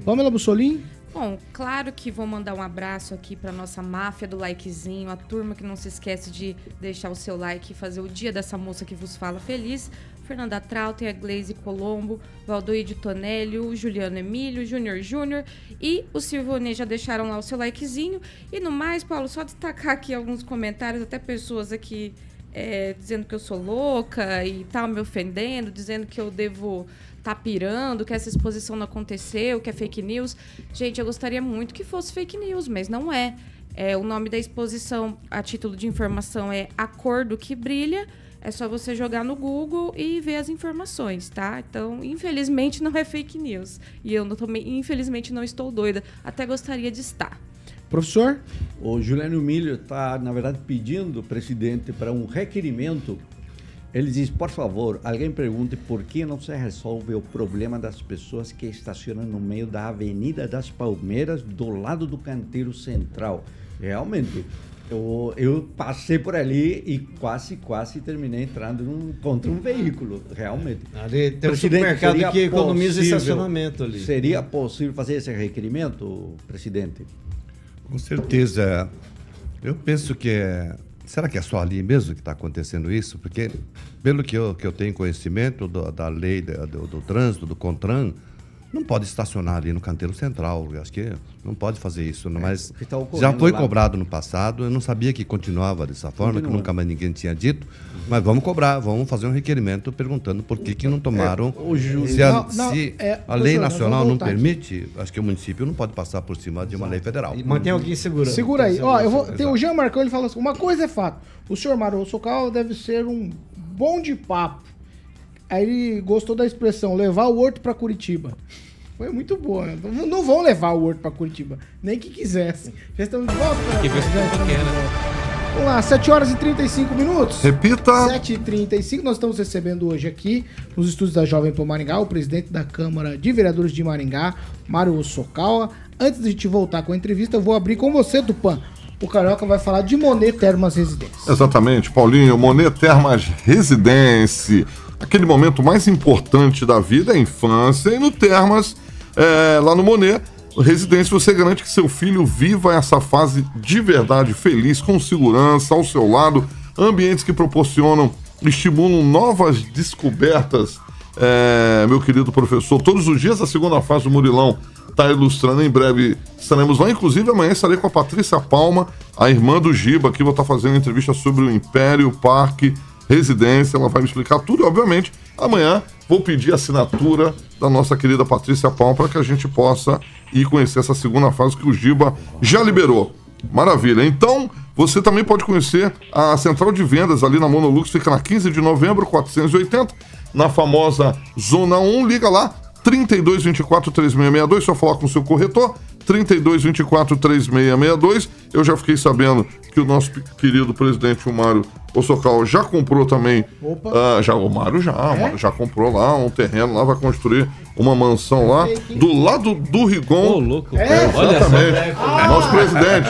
Pamela Bussolim? Bom, claro que vou mandar um abraço aqui para nossa máfia do likezinho, a turma que não se esquece de deixar o seu like e fazer o dia dessa moça que vos fala feliz. Fernanda Trautem, a Glaze Colombo, Valdoide Tonélio, Juliano Emílio, Júnior Júnior e o Silvonê já deixaram lá o seu likezinho. E no mais, Paulo, só destacar aqui alguns comentários, até pessoas aqui é, dizendo que eu sou louca e tal, me ofendendo, dizendo que eu devo tá pirando, que essa exposição não aconteceu, que é fake news. Gente, eu gostaria muito que fosse fake news, mas não é. é o nome da exposição, a título de informação, é Acordo que Brilha. É só você jogar no Google e ver as informações, tá? Então, infelizmente, não é fake news. E eu não também, infelizmente, não estou doida. Até gostaria de estar. Professor? O Juliano Milho está, na verdade, pedindo presidente para um requerimento. Ele diz, por favor, alguém pergunte por que não se resolve o problema das pessoas que estacionam no meio da Avenida das Palmeiras, do lado do canteiro central. Realmente, eu, eu passei por ali e quase, quase terminei entrando num, contra um veículo, realmente. Ali tem um Presidente, supermercado seria que economiza possível- estacionamento ali. Seria possível fazer esse requerimento, presidente? Com certeza. Eu penso que é. Será que é só ali mesmo que está acontecendo isso? Porque, pelo que eu, que eu tenho conhecimento do- da lei da- do, do trânsito, do CONTRAN, não pode estacionar ali no canteiro central. Eu acho que não pode fazer isso. não, mas que tá já foi lá. cobrado no passado. Eu não sabia que continuava dessa forma, que Continua. nunca mais ninguém tinha dito. Mas vamos cobrar, vamos fazer um requerimento perguntando por que, que não tomaram. o Ju- se a, Não, não, se é, a lei nacional não voltar aqui. permite, acho que o município não pode passar por cima de uma lei federal. E mantém alguém segurando. Segura aí. Ó, eu vou, tem o Exato. Jean Marcão, ele fala assim: uma coisa é fato. O senhor Marô Socal deve ser um bom de papo. Aí ele gostou da expressão levar o horto pra Curitiba. Foi muito boa. né? Não, não vão levar o horto pra Curitiba. Nem que quisessem. Já estamos de volta? Que vê se Já estamos quer, de né? volta. Vamos lá, 7 horas e 35 minutos. Repita. 7h35, nós estamos recebendo hoje aqui, nos estúdios da Jovem Pan Maringá, o presidente da Câmara de Vereadores de Maringá, Mário Sokawa. Antes de a gente voltar com a entrevista, eu vou abrir com você, Tupan, o Carioca vai falar de Monet Termas Residência. Exatamente, Paulinho. Monet Termas Residência. Aquele momento mais importante da vida é a infância. E no Termas, é, lá no Monet, Residência, você garante que seu filho viva essa fase de verdade feliz, com segurança, ao seu lado. Ambientes que proporcionam, estimulam novas descobertas. É, meu querido professor, todos os dias a segunda fase do Murilão está ilustrando. Em breve estaremos lá. Inclusive, amanhã estarei com a Patrícia Palma, a irmã do Giba, que vou estar fazendo entrevista sobre o Império Parque Residência. Ela vai me explicar tudo. E, obviamente, amanhã vou pedir a assinatura da nossa querida Patrícia Palma para que a gente possa ir conhecer essa segunda fase que o Giba já liberou. Maravilha. Então, você também pode conhecer a central de vendas ali na Monolux, fica na 15 de novembro, 480, na famosa Zona 1. Liga lá, 3224 3662, só falar com o seu corretor. 3224 3662. Eu já fiquei sabendo que o nosso querido presidente, o Ossocal, já comprou também. ah, já, o Mário já, o Mário já comprou lá um terreno lá, vai construir uma mansão lá, do lado do Rigon. Ô, louco. É, Olha só. exatamente. Nosso presidente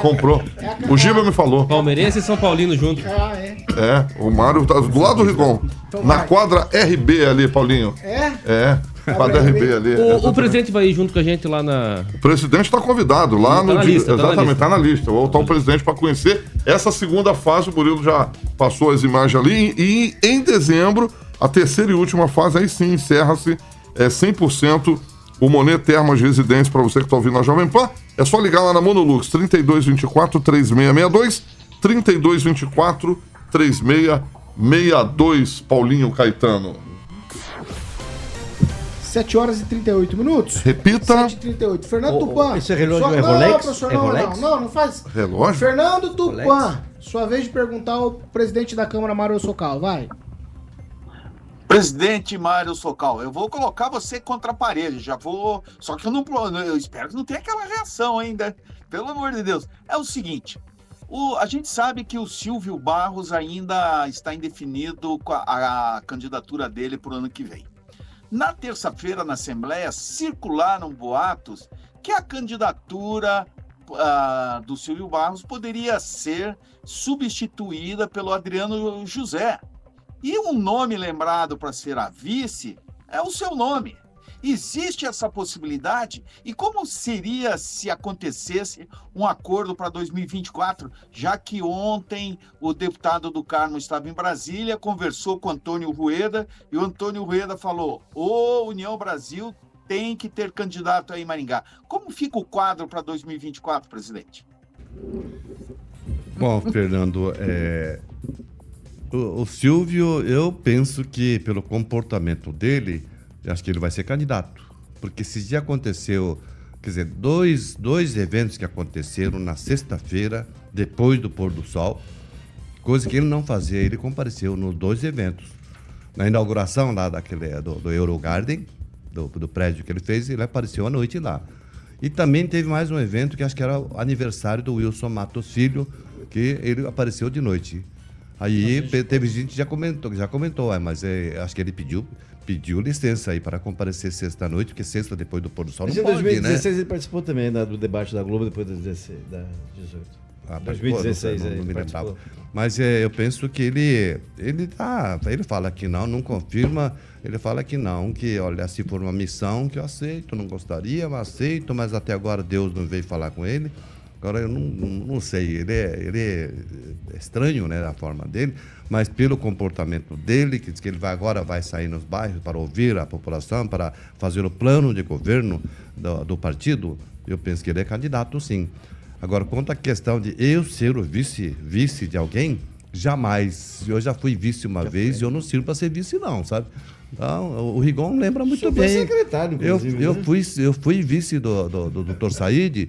comprou. O Giba me falou. Palmeirense e São Paulino junto. Ah, é. É, o Mário tá do lado do Rigon. Então na quadra RB ali, Paulinho. É? É, quadra RB ali. O, o presidente vai ir junto com a gente lá na. O presidente está convidado lá Tá no na dia- lista, tá na exatamente, lista. está na lista. Vou voltar o presidente para conhecer essa segunda fase. O Murilo já passou as imagens ali. E, em dezembro, a terceira e última fase, aí sim encerra-se é, 100% o Monet Termas Residência para você que está ouvindo na Jovem Pan. É só ligar lá na Monolux 3224 3662 3224 3662 Paulinho Caetano. 7 horas e 38 minutos. Repita. 7 e 38. Fernando Tupan. esse relógio sua- é Não, Rolex? professor, É não, Rolex? não, não, não faz. Relógio? Fernando Tupan. Sua vez de perguntar ao presidente da Câmara, Mário Socal. Vai. Presidente Mário Socal, eu vou colocar você contra a parede, já vou. Só que eu não. Eu espero que não tenha aquela reação ainda. Pelo amor de Deus. É o seguinte: o- a gente sabe que o Silvio Barros ainda está indefinido com a, a candidatura dele para o ano que vem. Na terça-feira, na Assembleia, circularam boatos que a candidatura ah, do Silvio Barros poderia ser substituída pelo Adriano José. E um nome lembrado para ser a vice é o seu nome. Existe essa possibilidade? E como seria se acontecesse um acordo para 2024, já que ontem o deputado do Carmo estava em Brasília, conversou com Antônio Rueda e o Antônio Rueda falou: "O União Brasil tem que ter candidato aí em Maringá". Como fica o quadro para 2024, presidente? Bom, Fernando, é, o, o Silvio, eu penso que pelo comportamento dele, acho que ele vai ser candidato. Porque se já aconteceu, quer dizer, dois, dois eventos que aconteceram na sexta-feira, depois do pôr do sol, coisa que ele não fazia, ele compareceu nos dois eventos. Na inauguração lá daquele, do, do Eurogarden, do, do prédio que ele fez, ele apareceu à noite lá. E também teve mais um evento que acho que era o aniversário do Wilson Matos Filho, que ele apareceu de noite. Aí teve gente que já comentou, já comentou, é, mas é, acho que ele pediu, pediu licença aí para comparecer sexta-noite, porque sexta depois do pôr do sol Mas não em pode, 2016 né? ele participou também da- do debate da Globo depois das 16, da 18. Ah, mas, 2016 pô, não, aí, não me lembrava. Mas é, eu penso que ele, ele tá, ele fala que não, não confirma, ele fala que não, que olha, se for uma missão que eu aceito, não gostaria, mas aceito, mas até agora Deus não veio falar com ele. Agora eu não, não, sei, ele é, ele é estranho, né, a forma dele, mas pelo comportamento dele, que diz que ele vai agora vai sair nos bairros para ouvir a população, para fazer o plano de governo do, do partido, eu penso que ele é candidato, sim. Agora, quanto à questão de eu ser o vice, vice de alguém, jamais. Eu já fui vice uma vez e eu não sirvo para ser vice, não, sabe? Então, o Rigon lembra muito foi bem. secretário, eu, inclusive, eu, né? fui, eu fui vice do, do, do Dr. Said.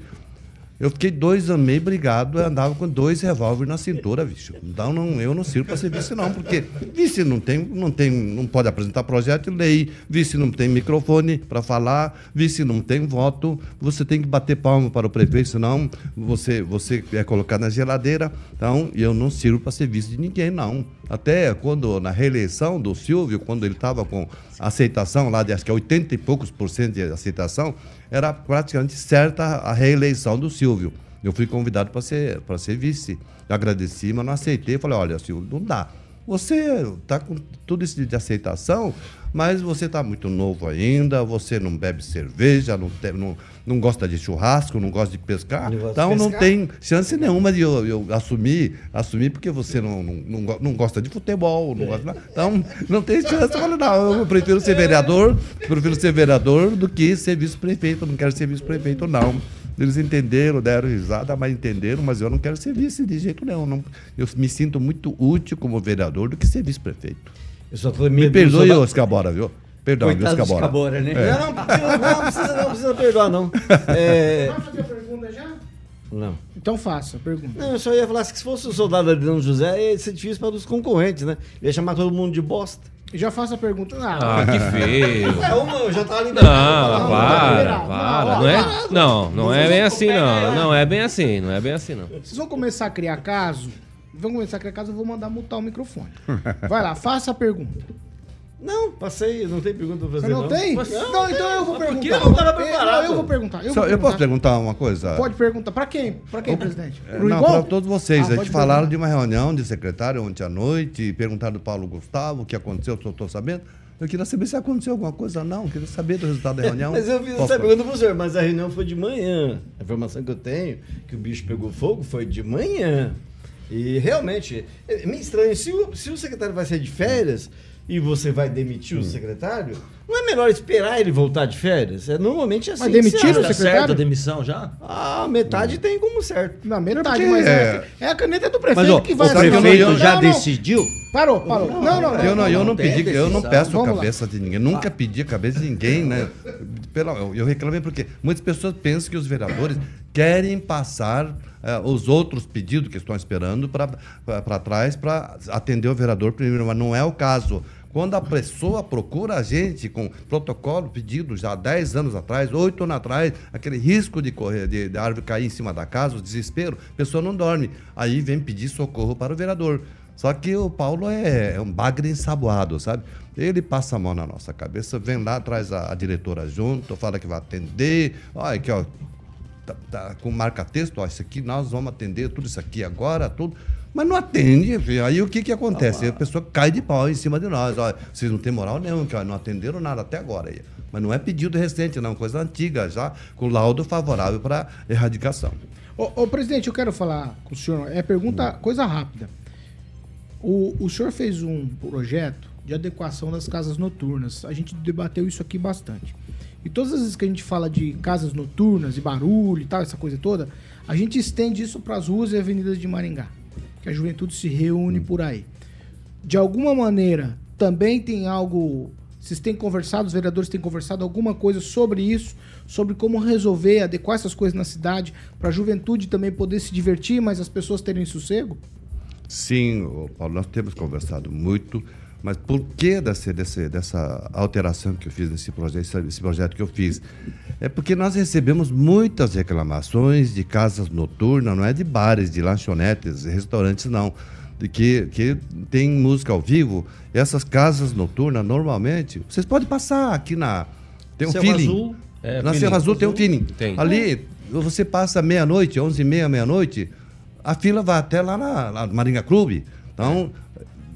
Eu fiquei dois anos meio brigado, eu andava com dois revólveres na cintura, bicho. Então não, eu não sirvo para ser vice, não, porque vice não tem, não tem, não pode apresentar projeto de lei, vice não tem microfone para falar, vice não tem voto, você tem que bater palma para o prefeito, senão você, você é colocado na geladeira. Então, eu não sirvo para ser vice de ninguém, não. Até quando, na reeleição do Silvio, quando ele estava com aceitação lá de acho que é 80 e poucos por cento de aceitação, era praticamente certa a reeleição do Silvio. Eu fui convidado para ser, ser vice. Eu agradeci, mas não aceitei. Falei, olha, Silvio, não dá. Você está com tudo isso de aceitação, mas você está muito novo ainda, você não bebe cerveja, não, tem- não, não gosta de churrasco, não gosta de pescar. Não gosta de então não pescar? tem chance nenhuma de eu, eu assumir, assumir porque você não, não, não, go- não gosta de futebol, não gosta de nada. Então não tem chance. Eu falei, não, eu prefiro ser vereador, prefiro ser vereador do que ser vice-prefeito. Eu não quero ser vice-prefeito, não. Eles entenderam, deram risada, mas entenderam, mas eu não quero ser vice de jeito nenhum. Não. Eu me sinto muito útil como vereador do que ser vice-prefeito. Eu só tô Me perdoe, ô Escabora, viu? Perdão, Coitado do Escabora. Escabora, né? É. Não, não precisa, não, precisa, não perdoar, não. É, Vai fazer a pergunta já? não. Então faça, pergunta. Não, eu só ia falar que se fosse o soldado Adriano José, ia ser difícil para os concorrentes, né? Ia chamar todo mundo de bosta. Já faça a pergunta. Ah, que feio. É uma, eu já tava Não, liberado. para, para. Não é, não, não é bem assim, não. Não é bem assim, não é bem assim, não. Vocês vão começar a criar caso? Vão começar a criar caso, eu vou mandar mutar o microfone. Vai lá, faça a pergunta. Não, passei, não tem pergunta pra Você fazer. não, tem? Não, então eu vou por perguntar. que eu não tava Eu- preparado? Eu, vou perguntar. Eu Só- vou eu posso perguntar. uma coisa? Pode perguntar. Pra quem? Pra quem, presidente? É, Pro não, Rigon? para todos vocês. Ah, Eles pode falaram de uma reunião de secretário ontem à noite, perguntaram do Paulo Gustavo o que aconteceu, se eu estou sabendo. Eu queria saber se aconteceu alguma coisa não. Eu queria saber do resultado da reunião. Mas eu fiz essa pergunta pro senhor, mas a reunião foi de manhã. A informação que eu tenho, que o bicho pegou fogo, foi de manhã. E realmente, é meio estranho. Se o, se o secretário vai sair de férias e você vai demitir Hum. o secretário, não é melhor esperar ele voltar de férias? É normalmente assim. Mas demitiram o Tá secretário? certo a demissão já? Ah, metade tem como certo. Na metade, porque mas é, é- é a caneta do prefeito Mas, ó, que vai o prefeito Não, já não. decidiu? Parou, parou. Não, não, não. Eu não, eu não, pedi, eu não peço a lá. cabeça de ninguém. Nunca pedi a cabeça de ninguém, né? Pela, eu, eu reclamei porque muitas pessoas pensam que os vereadores querem passar eh, os outros pedidos que estão esperando para trás para atender o vereador primeiro, mas não é o caso. Quando a pessoa procura a gente com protocolo pedido já há 10 anos atrás, 8 anos atrás, aquele risco de correr, de, de árvore cair em cima da casa, o desespero, a pessoa não dorme. Aí vem pedir socorro para o vereador. Só que o Paulo é, é um bagre ensaboado, sabe? Ele passa a mão na nossa cabeça, vem lá, traz a, a diretora junto, fala que vai atender. Olha aqui, ó, tá, tá com marca-texto, ó, isso aqui nós vamos atender tudo isso aqui agora, tudo. Mas não atende, filho. aí o que que acontece? a pessoa cai de pau em cima de nós. Ó, vocês não têm moral nenhuma, que ó, não atenderam nada até agora. Aí. Mas não é pedido recente, não, coisa antiga já, com laudo favorável para erradicação. Ô, ô, presidente, eu quero falar com o senhor. É pergunta, coisa rápida. O, o senhor fez um projeto de adequação das casas noturnas. A gente debateu isso aqui bastante. E todas as vezes que a gente fala de casas noturnas e barulho e tal, essa coisa toda, a gente estende isso para as ruas e avenidas de Maringá. Que a juventude se reúne por aí. De alguma maneira, também tem algo. Vocês têm conversado, os vereadores têm conversado alguma coisa sobre isso, sobre como resolver, adequar essas coisas na cidade, para a juventude também poder se divertir, mas as pessoas terem sossego? Sim, Paulo, nós temos conversado muito, mas por que desse, dessa alteração que eu fiz nesse projeto, esse, projeto que eu fiz? É porque nós recebemos muitas reclamações de casas noturnas, não é de bares, de lanchonetes, restaurantes, não. De que, que tem música ao vivo. Essas casas noturnas, normalmente, vocês podem passar aqui na. Tem um Cerro feeling. Azul. É, na. Serra Azul tem um feeling. Tem. Ali, você passa meia-noite, onze e meia, meia-noite, a fila vai até lá na, lá no Maringa Clube. Então,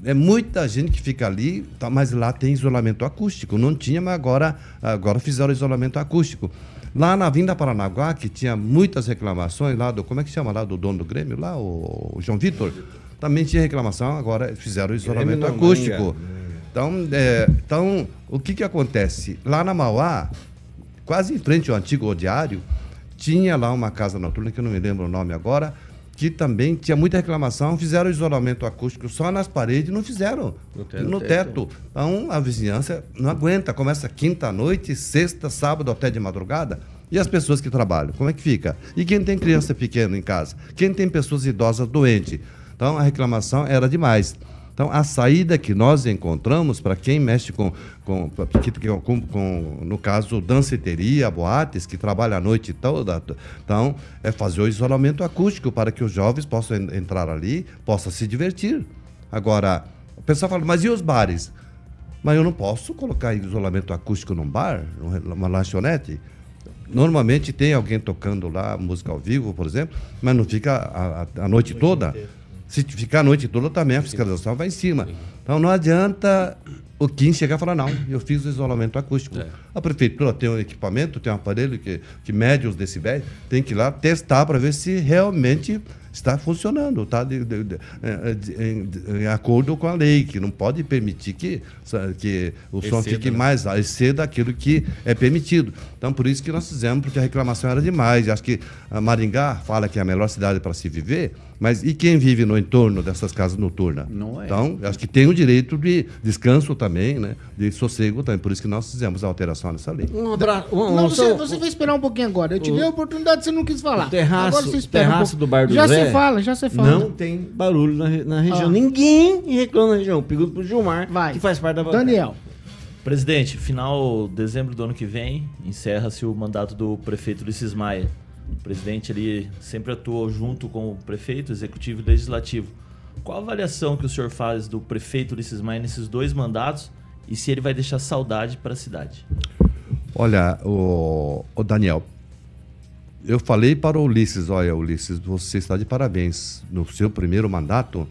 é muita gente que fica ali, tá, mas lá tem isolamento acústico. Não tinha, mas agora, agora fizeram isolamento acústico. Lá na Vinda Paranaguá, que tinha muitas reclamações lá do. Como é que chama lá do dono do Grêmio? Lá, o, o João Vitor. Também tinha reclamação, agora fizeram isolamento acústico. Então, é, então, o que, que acontece? Lá na Mauá, quase em frente ao antigo odiário, tinha lá uma casa noturna, que eu não me lembro o nome agora, que também tinha muita reclamação, fizeram isolamento acústico só nas paredes, não fizeram No teto. no teto. Então a vizinhança não aguenta, começa quinta à noite, sexta, sábado até de madrugada. E as pessoas que trabalham, como é que fica? E quem tem criança pequena em casa? Quem tem pessoas idosas doentes? Então a reclamação era demais. Então, a saída que nós encontramos para quem mexe com, com, com- com, no caso, danceteria, boates, que trabalha a noite toda, então, é fazer o isolamento acústico para que os jovens possam en- entrar ali, possam se divertir. Agora, o pessoal fala, mas e os bares? Mas eu não posso colocar isolamento acústico num bar, numa lanchonete? normalmente tem alguém tocando lá música ao vivo, por exemplo, mas não fica a, a- a noite toda. Se ficar a noite toda, também a fiscalização vai em cima. Então não adianta o Kim chegar e falar, não, eu fiz o isolamento acústico. A prefeitura tem um equipamento, tem um aparelho que, que mede os decibéis, tem que ir lá testar para ver se realmente está funcionando, está de, de- de- eh, de- em, em acordo com a lei, que não pode permitir que, que o som Exceda, fique né? mais alto, exceda aquilo que é permitido. Então, por isso que nós fizemos, porque a reclamação era demais. Acho que a Maringá fala que é a melhor cidade para se viver, mas e quem vive no entorno dessas casas noturnas? Não é. Então, acho que tem o direito de descanso também, né? de sossego também. Por isso que nós fizemos a alteração nessa lei. Um abraço. Um, Não, um- você, você vai esperar um pouquinho agora. Eu te o- dei a oportunidade, você não quis falar. O terraço, agora você espera um terraço pouco. do bar do Já Zé se fala, já se fala. Não tem barulho na, na região. Ah. Ninguém reclama na região. Pergunta pro Gilmar, que faz parte da bancada. Daniel. Presidente, final de dezembro do ano que vem, encerra-se o mandato do prefeito Ulisses Maia. O presidente ali sempre atuou junto com o prefeito, executivo e legislativo. Qual a avaliação que o senhor faz do prefeito Ulisses Maia nesses dois mandatos e se ele vai deixar saudade para a cidade? Olha, o, o Daniel, eu falei para o Ulisses, olha, Ulisses, você está de parabéns. No seu primeiro mandato,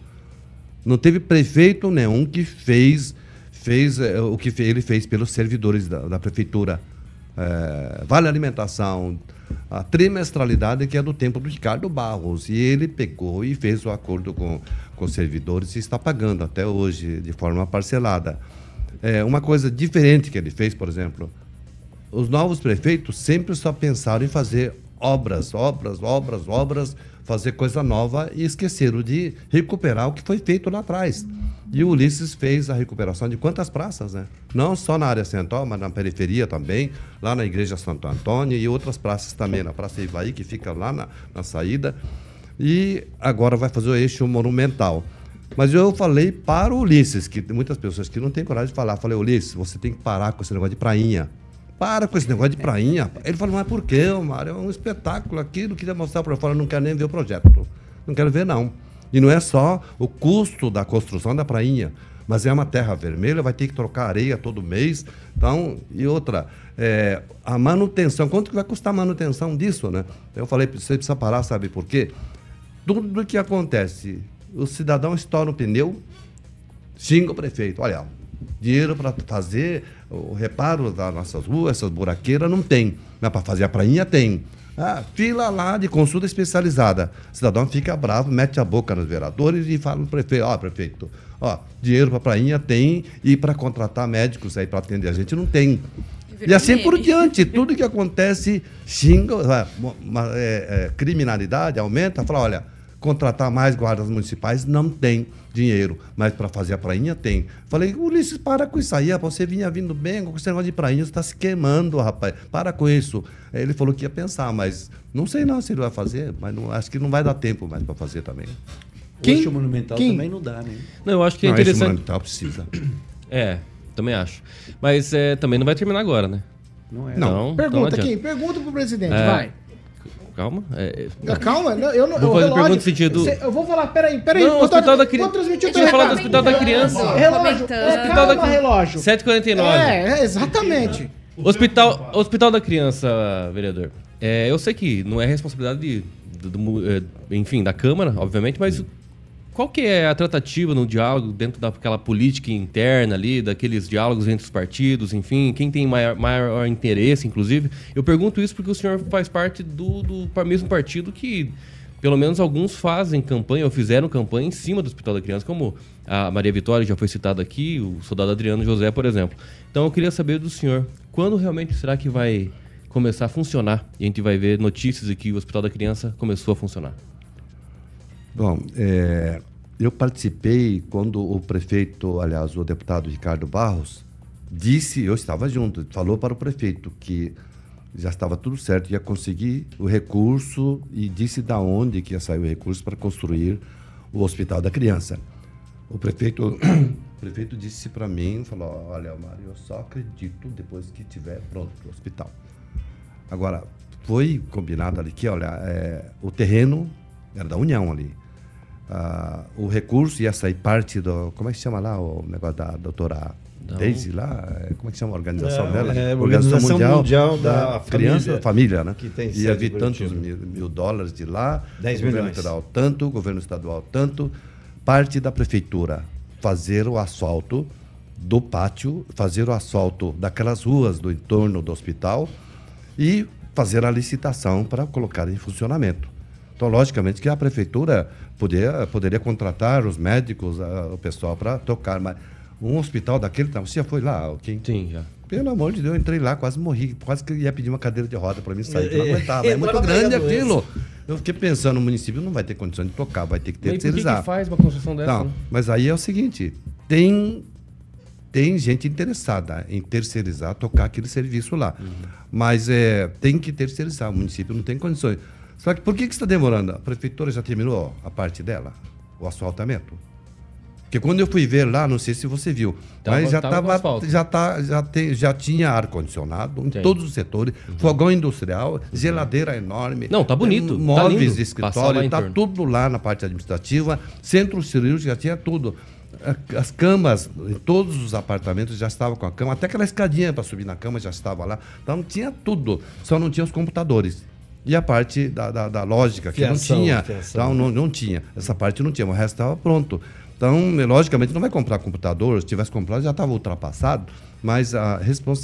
não teve prefeito nenhum que fez, fez eh, o que ele fez pelos servidores da, da prefeitura. Eh, vale alimentação, a trimestralidade que é do tempo do Ricardo Barros. E ele pegou e fez o acordo com, com os servidores e está pagando até hoje de forma parcelada. É, uma coisa diferente que ele fez, por exemplo, os novos prefeitos sempre só pensaram em fazer obras, obras, obras, obras, fazer coisa nova e esqueceram de recuperar o que foi feito lá atrás. E o Ulisses fez a recuperação de quantas praças, né? Não só na área central, mas na periferia também, lá na Igreja Santo Antônio e outras praças também, na Praça Ivaí, que fica lá na, na saída. E agora vai fazer o eixo monumental. Mas eu falei para o Ulisses, que tem muitas pessoas que não têm coragem de falar. Falei, Ulisses, você tem que parar com esse negócio de prainha. Para com esse negócio de prainha. Ele falou, mas por quê, Mário? É um espetáculo aqui, não queria mostrar para fora, não quero nem ver o projeto. Não quero ver, não. E não é só o custo da construção da prainha, mas é uma terra vermelha, vai ter que trocar areia todo mês. Então, e outra, é, a manutenção, quanto que vai custar a manutenção disso, né? Eu falei, você precisa parar, sabe por quê? Tudo que acontece, o cidadão estoura um pneu, xinga o prefeito. Olha, dinheiro para fazer o reparo das nossas ruas, essas buraqueiras, não tem. Mas para fazer a prainha, tem. Ah, fila lá de consulta especializada. O cidadão fica bravo, mete a boca nos vereadores e fala no prefeito: Ó, prefeito, ó, dinheiro para prainha tem e para contratar médicos aí para atender a gente não tem. E assim por diante, tudo que acontece xinga, ah, é, é, criminalidade aumenta, fala, olha, contratar mais guardas municipais não tem dinheiro, mas para fazer a prainha tem. Falei, Ulisses, para com isso aí, rapaz, você vinha vindo bem com esse negócio de prainha, você está se queimando, rapaz, para com isso. Aí Ele falou que ia pensar, mas não sei não se ele vai fazer, mas não- acho que não vai dar tempo mais para fazer também. Quem? Eixo monumental também não dá, né? Não, eu acho que é Não, esse interessante. monumental precisa. É, também acho. Mas é, também não vai terminar agora, né? Não é. Então, Pergunta então quem? Pergunta pro presidente, É. vai. Calma. é, Ah, Calma, não, eu não. Vou fazer relógio- pergunta no sentido- Cê- eu vou falar, peraí, peraí. Não, hospital da cri- Vou transmitir o eu falar do hospital da criança. Relógio. É, Hospital da calma, cri- relógio. 7h49. É, é, exatamente. Hospital, Hospital da Criança, vereador. É, eu sei que não é responsabilidade de- do, do mu- é, enfim, da Câmara, obviamente, mas qual que é a tratativa no diálogo dentro daquela política interna ali, daqueles diálogos entre os partidos, enfim, quem tem maior, maior interesse, inclusive? Eu pergunto isso porque o senhor faz parte do, do mesmo partido que pelo menos alguns fazem campanha ou fizeram campanha em cima do Hospital da Criança, como a Maria Vitória já foi citada aqui, o soldado Adriano José, por exemplo. Então eu queria saber do senhor, quando realmente será que vai começar a funcionar e a gente vai ver notícias de que o Hospital da Criança começou a funcionar? Bom, é, eu participei quando o prefeito, aliás, o deputado Ricardo Barros, disse, eu estava junto, falou para o prefeito que já estava tudo certo, ia conseguir o recurso e disse da onde que ia sair o recurso para construir o Hospital da Criança. O prefeito, o prefeito disse para mim, falou, olha, Mário, eu só acredito depois que tiver pronto o hospital. Agora, foi combinado ali que, olha, é, o terreno era da União ali. Ah, o recurso ia sair parte do. Como é que chama lá o negócio da doutora Não. Daisy lá? é, Como é que chama a organização É, dela? é, Organização Mundial da Criança, Família, família, né? que tem ia vir tantos mil, mil dólares de lá, 10 o governo milhões. federal tanto, governo estadual tanto, parte da prefeitura fazer o asfalto do pátio, fazer o asfalto daquelas ruas do entorno do hospital e fazer a licitação para colocar em funcionamento. Então, logicamente que a prefeitura poderia, poderia contratar os médicos, ah, o pessoal para tocar, mas um hospital daquele tamanho, você já foi lá? Quem? Sim, já. Pelo amor de Deus, eu entrei lá, quase morri, quase que ia pedir uma cadeira de roda para mim sair, que eu não É, aguentava. É entra muito grande aquilo. Eu fiquei pensando, o município não vai ter condição de tocar, vai ter que Mas por que que terceirizar. faz uma construção dessa, Não, né? mas aí é o seguinte, tem tem gente interessada em terceirizar, tocar aquele serviço lá. Uhum. Mas é, tem que terceirizar, o município não tem condições. Só que por que, que está demorando? A prefeitura já terminou a parte dela, o asfaltamento? Porque quando eu fui ver lá, não sei se você viu, Tava- mas já, tava tava, já, tá, já, tem, já tinha ar-condicionado em Tem. todos os setores, fogão industrial, geladeira enorme. Uhum. Não, tá bonito, tá Móveis lindo. de escritório, em tá torno. tudo lá na parte administrativa, centro cirúrgico, já tinha tudo. As camas, em todos os apartamentos já estavam com a cama, até aquela escadinha para subir na cama já estava lá. Então tinha tudo, só não tinha os computadores. E a parte da, da, da lógica, que Fiação, não tinha. fiação. Então, não, não tinha. Essa parte não tinha, o resto estava pronto. Então, logicamente, não vai comprar computador, se tivesse comprado já estava ultrapassado, mas a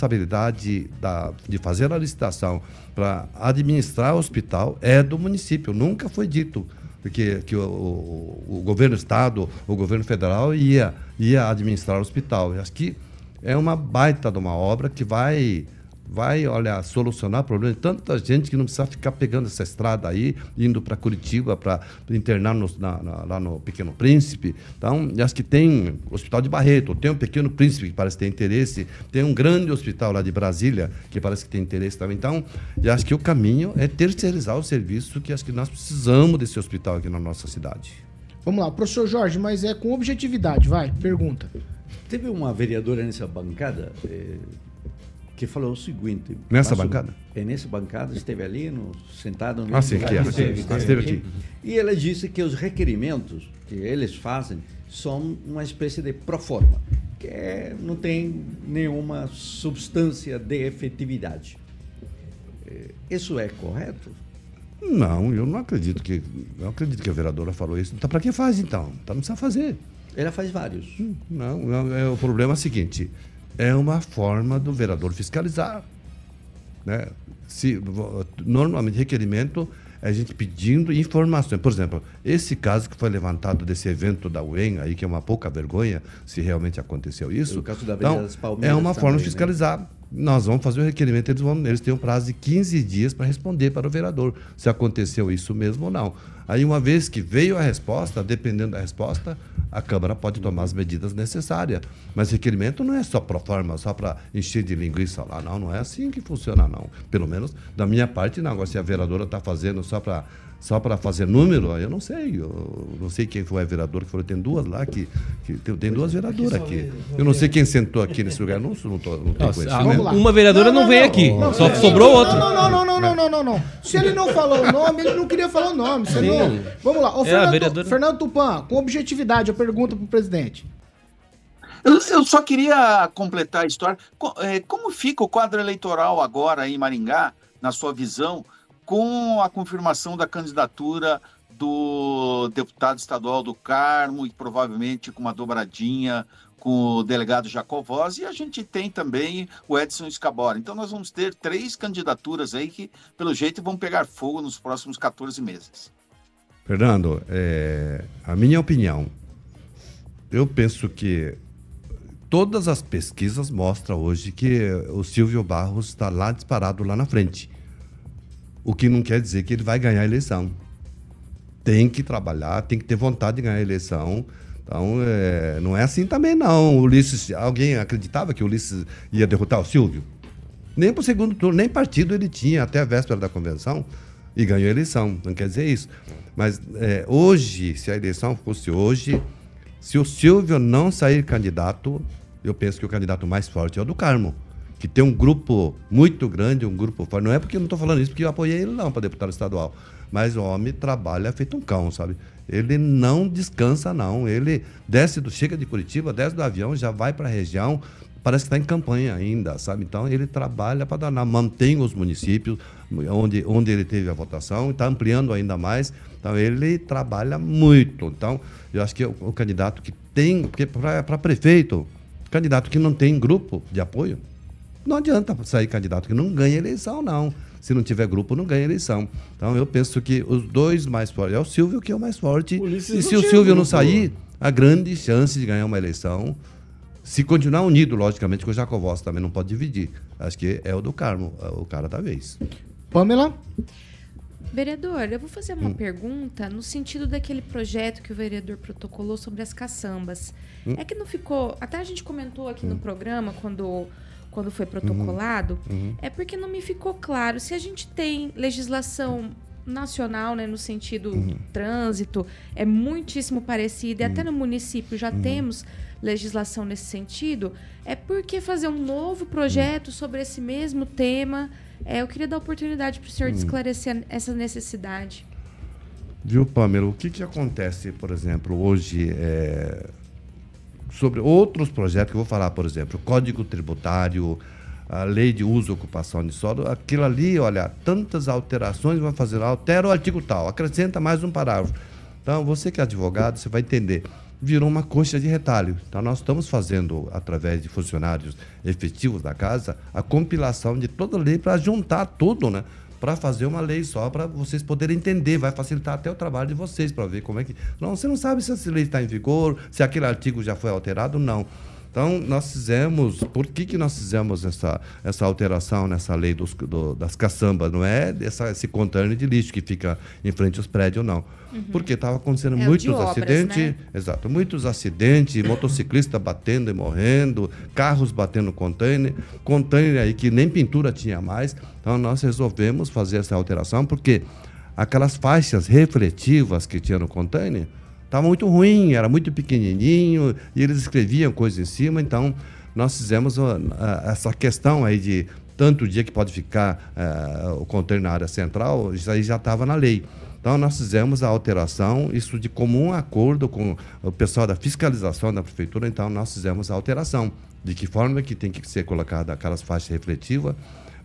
responsabilidade da, de fazer a licitação para administrar o hospital é do município. Nunca foi dito que, que o, o- o governo do estado, o governo federal ia, ia administrar o hospital. Eu acho que é uma baita de uma obra que vai vai, olha, solucionar problemas de tanta gente que não precisa ficar pegando essa estrada aí, indo para Curitiba para internar no- na- na- lá no Pequeno Príncipe. Então, acho que tem o Hospital de Barreto, tem o Pequeno Príncipe que parece ter interesse, tem um grande hospital lá de Brasília que parece que tem interesse também. Então, acho que o caminho é terceirizar o serviço que acho que nós precisamos desse hospital aqui na nossa cidade. Vamos lá, professor Jorge, mas é com objetividade, vai, pergunta. Teve uma vereadora nessa bancada eh, que falou o seguinte. Nessa bancada? É nessa bancada, esteve ali, no, sentado no Ah, sim, aqui, lugar, aqui. Ah, esteve aqui. E ela disse que os requerimentos que eles fazem são uma espécie de proforma, que é- não tem nenhuma substância de efetividade. Eh, Isso é correto? Não, eu não acredito que. Não acredito que a vereadora falou isso. Então, para que faz então? Então não precisa fazer. Ela faz vários. Não, não, é, o problema é o seguinte: é uma forma do vereador fiscalizar. Né? Se, normalmente, requerimento é a gente pedindo informações. Por exemplo, esse caso que foi levantado desse evento da UEM, aí, que é uma pouca vergonha, se realmente aconteceu isso. O caso da Avenida então, das Palmeiras é uma forma também, de né? Nós vamos fazer o requerimento, eles, vão, eles têm um prazo de 15 dias para responder para o vereador se aconteceu isso mesmo ou não. Aí, uma vez que veio a resposta, dependendo da resposta, a Câmara pode tomar as medidas necessárias. Mas requerimento não é só pro forma, só para encher de linguiça lá. Não, não é assim que funciona, não. Pelo menos da minha parte, não. Agora, se a vereadora está fazendo só para só para fazer número, eu não sei. Eu não sei quem foi a vereadora que falou. Tem duas lá que. que tem, tem duas veradoras aqui. Eu não sei quem sentou aqui nesse lugar. Não, não, tô, não tenho Nossa, conhecimento. Uma vereadora não, veio aqui, só peraí. sobrou outra. Não, não, não, não, não, não, não, não. Se ele não falou o nome, ele não queria falar o nome. Não... Vamos lá. Ô, É, Fernando, vereadora- Fernando Tupan, com objetividade, a pergunta pro presidente. Eu, eu só queria completar a história. Eh, Como fica o quadro eleitoral agora em Maringá, na sua visão, com a confirmação da candidatura do deputado estadual do Carmo e provavelmente com uma dobradinha com o delegado Jacovós e a gente tem também o Edson Escabora. Então nós vamos ter três candidaturas aí que, pelo jeito, vão pegar fogo nos próximos 14 meses. Fernando, é, a minha opinião, eu penso que todas as pesquisas mostram hoje que o Silvio Barros está lá disparado lá na frente. O que não quer dizer que ele vai ganhar a eleição. Tem que trabalhar, tem que ter vontade de ganhar a eleição. Então, é, não é assim também, não. Ulisses, alguém acreditava que o Ulisses ia derrotar o Silvio? Nem para o segundo turno, nem partido ele tinha até a véspera da convenção e ganhou a eleição. Não quer dizer isso. Mas é, hoje, se a eleição fosse hoje, se o Silvio não sair candidato, eu penso que o candidato mais forte é o do Carmo, que tem um grupo muito grande, um grupo forte. Não é porque eu não estou falando isso porque eu apoiei ele não para deputado estadual. Mas o homem trabalha feito um cão, sabe? Ele não descansa, não. Ele desce do, chega de Curitiba, desce do avião, já vai para a região, parece que está em campanha ainda, sabe? Então ele trabalha para danar, mantém os municípios onde, onde ele teve a votação, está ampliando ainda mais. Então ele trabalha muito. Então, eu acho que o, o candidato que tem, porque para prefeito, candidato que não tem grupo de apoio, não adianta sair candidato que não ganha eleição, não. Se não tiver grupo, não ganha eleição. Então eu penso que os dois mais fortes. É o Silvio que é o mais forte. Ulisses e se o Silvio não sair, a grande chance de ganhar uma eleição. Se continuar unido, logicamente, que o Jacovós também não pode dividir. Acho que é o do Carmo, é o cara da vez. Pamela? Vereador, eu vou fazer uma Hum. pergunta no sentido daquele projeto que o vereador protocolou sobre as caçambas. Hum. É que não ficou. Até a gente comentou aqui no Hum. programa quando, quando foi protocolado. Uhum. É porque não me ficou claro se a gente tem legislação nacional, né, no sentido Uhum. trânsito, é muitíssimo parecida, e até no município já Uhum. temos legislação nesse sentido, é porque fazer um novo projeto sobre esse mesmo tema. É, eu queria dar oportunidade para o senhor de Uhum. esclarecer essa necessidade. Viu, Pamela? O que, que acontece, por exemplo, hoje é, sobre outros projetos que eu vou falar, por exemplo, Código Tributário, a Lei de Uso e Ocupação de Solo, aquilo ali, olha, tantas alterações vai fazer, altera o artigo tal, acrescenta mais um parágrafo. Então, você que é advogado, você vai entender. Virou uma coxa de retalho. Então, nós estamos fazendo, através de funcionários efetivos da casa, a compilação de toda a lei para juntar tudo, né? Para fazer uma lei só para vocês poderem entender, vai facilitar até o trabalho de vocês para ver como é que. Não, você não sabe se essa lei está em vigor, se aquele artigo já foi alterado, não. Então, nós fizemos. Por que, que nós fizemos essa, essa alteração nessa lei dos, do- das caçambas? Não é essa, esse container de lixo que fica em frente aos prédios, não. Uhum. Porque estava acontecendo É muitos obras, acidentes. né? Exato, muitos acidentes, motociclista batendo e morrendo, carros batendo no container, container aí que nem pintura tinha mais. Então nós resolvemos fazer essa alteração porque aquelas faixas refletivas que tinha no container estavam muito ruim, era muito pequenininho e eles escreviam coisas em cima, então nós fizemos ó, a- essa questão aí de tanto dia que pode ficar eh, o container na área central, isso aí já estava na lei. Então, nós fizemos a alteração, isso de comum acordo com o pessoal da fiscalização da prefeitura, então nós fizemos a alteração. De que forma que tem que ser colocada aquelas faixas refletivas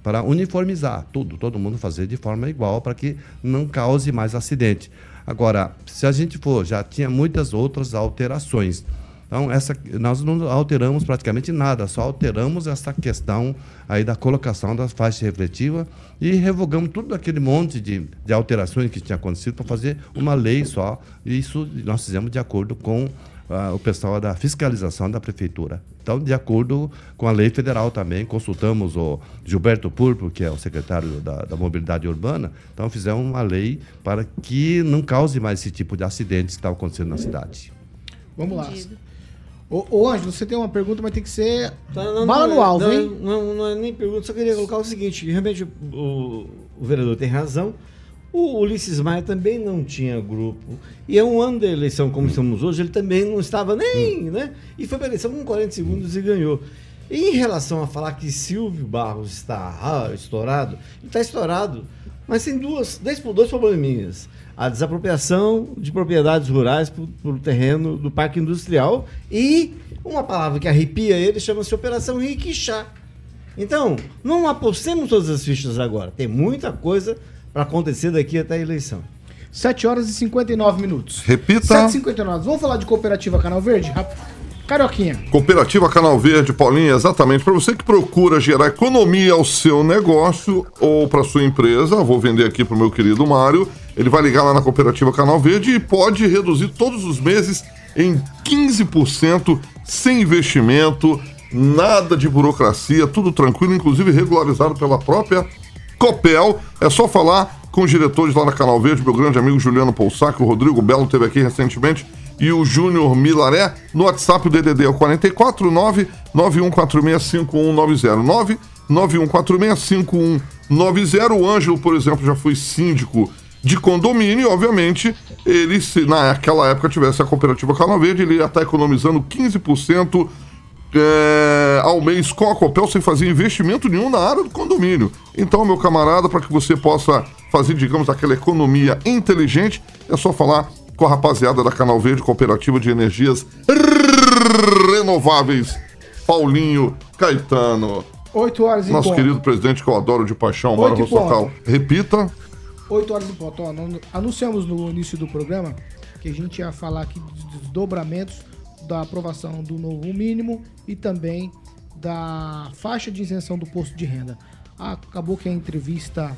para uniformizar tudo, todo mundo fazer de forma igual para que não cause mais acidente. Agora, se a gente for, já tinha muitas outras alterações. Então, essa, nós não alteramos praticamente nada, só alteramos essa questão aí da colocação das faixas refletivas e revogamos tudo aquele monte de, de alterações que tinha acontecido para fazer uma lei só. E isso nós fizemos de acordo com ah, o pessoal da fiscalização da prefeitura. Então, de acordo com a lei federal também, consultamos o Gilberto Purpo, que é o secretário da, da Mobilidade Urbana, então fizemos uma lei para que não cause mais esse tipo de acidentes que estava acontecendo na cidade. Vamos lá. Ô, ô Ângelo, você tem uma pergunta, mas tem que ser Tá, não, bala não, no alvo, não, hein? Não, não é nem pergunta, só queria colocar o seguinte: realmente o, o vereador tem razão. O Ulisses Maia também não tinha grupo. E é um ano da eleição, como estamos hoje, ele também não estava nem, né? E foi para a eleição com 40 segundos e ganhou. E em relação a falar que Silvio Barros está ah, estourado, ele está estourado, mas tem duas, dois, probleminhas. A desapropriação de propriedades rurais para o terreno do Parque Industrial e uma palavra que arrepia ele chama-se Operação Riquixá. Então, não apostemos todas as fichas agora. Tem muita coisa para acontecer daqui até a eleição. 7 horas e 59 minutos. Repita. 7h59. Vamos falar de Cooperativa Canal Verde? Carioquinha. Cooperativa Canal Verde, Paulinha, exatamente. Para você que procura gerar economia ao seu negócio ou para sua empresa, vou vender aqui para o meu querido Mário. Ele vai ligar lá na Cooperativa Canal Verde e pode reduzir todos os meses em 15% sem investimento, nada de burocracia, tudo tranquilo, inclusive regularizado pela própria Copel. É só falar com os diretores lá na Canal Verde, meu grande amigo Juliano Poussac, o Rodrigo Belo teve aqui recentemente, e o Júnior Milaré. No WhatsApp o DDD é o 449 91465190 91465190. O Ângelo, por exemplo, já foi síndico de condomínio, e, obviamente, ele, se naquela época tivesse a cooperativa Canal Verde, ele ia estar economizando 15% é, ao mês com a Copel sem fazer investimento nenhum na área do condomínio. Então, meu camarada, para que você possa fazer, digamos, aquela economia inteligente, é só falar com a rapaziada da Canal Verde Cooperativa de Energias Renováveis, Paulinho Caetano. 8 horas em Nosso ponto. querido presidente que eu adoro de paixão, Mário. Rossocal. Repita. 8 horas em ponto. Ó, anunciamos no início do programa que a gente ia falar aqui dos desdobramentos da aprovação do novo mínimo e também da faixa de isenção do posto de renda. Acabou que a entrevista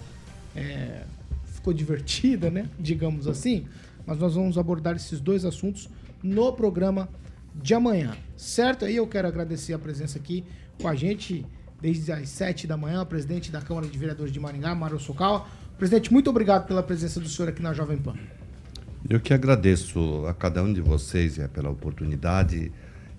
é, ficou divertida, né? Digamos assim. Mas nós vamos abordar esses dois assuntos no programa de amanhã. Certo? Aí eu quero agradecer a presença aqui com a gente desde as 7 da manhã, o presidente da Câmara de Vereadores de Maringá, Mário Socal. Presidente, muito obrigado pela presença do senhor aqui na Jovem Pan. Eu que agradeço a cada um de vocês é, pela oportunidade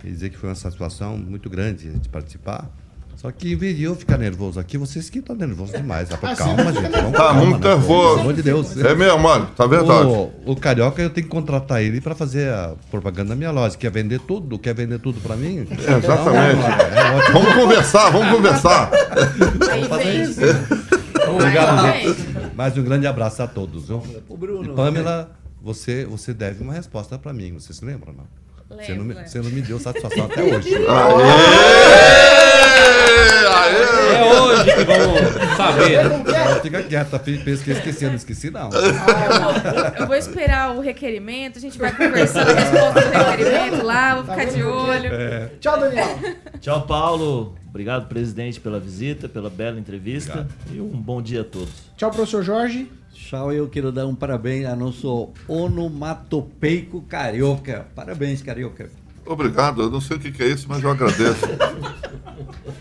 e dizer que foi uma satisfação muito grande de participar. Só que em vez de eu ficar nervoso aqui, vocês que estão nervosos demais. Ah, sim. calma, gente. Vamos Tá calma, muito né? nervoso. Pelo amor de Deus. É mesmo, Mário, tá verdade. O, o Carioca, eu tenho que contratar ele para fazer a propaganda da minha loja. Quer vender tudo? Quer vender tudo para mim? É, exatamente. Então, é ótimo. Vamos conversar, vamos conversar. Aí vem. Obrigado, Aí gente. Mais um grande abraço a todos. Viu? Bruno. E Pamela, você, você deve uma resposta para mim. Você se lembra, não? Você não, me, Lembro. você não me deu satisfação até hoje. É hoje que vamos saber. Não, Fica quieta, pensa que esqueci, não esqueci, não. Eu vou esperar o requerimento, a gente vai conversando a resposta do requerimento lá, vou ficar de olho. Tchau, Daniel. Tchau, Paulo. Obrigado, presidente, pela visita, pela bela entrevista. E um bom dia a todos. Tchau, professor Jorge. Tchau, eu quero dar um parabéns a nosso onomatopeico carioca. Parabéns, carioca. Obrigado, eu não sei o que que é isso, mas eu agradeço.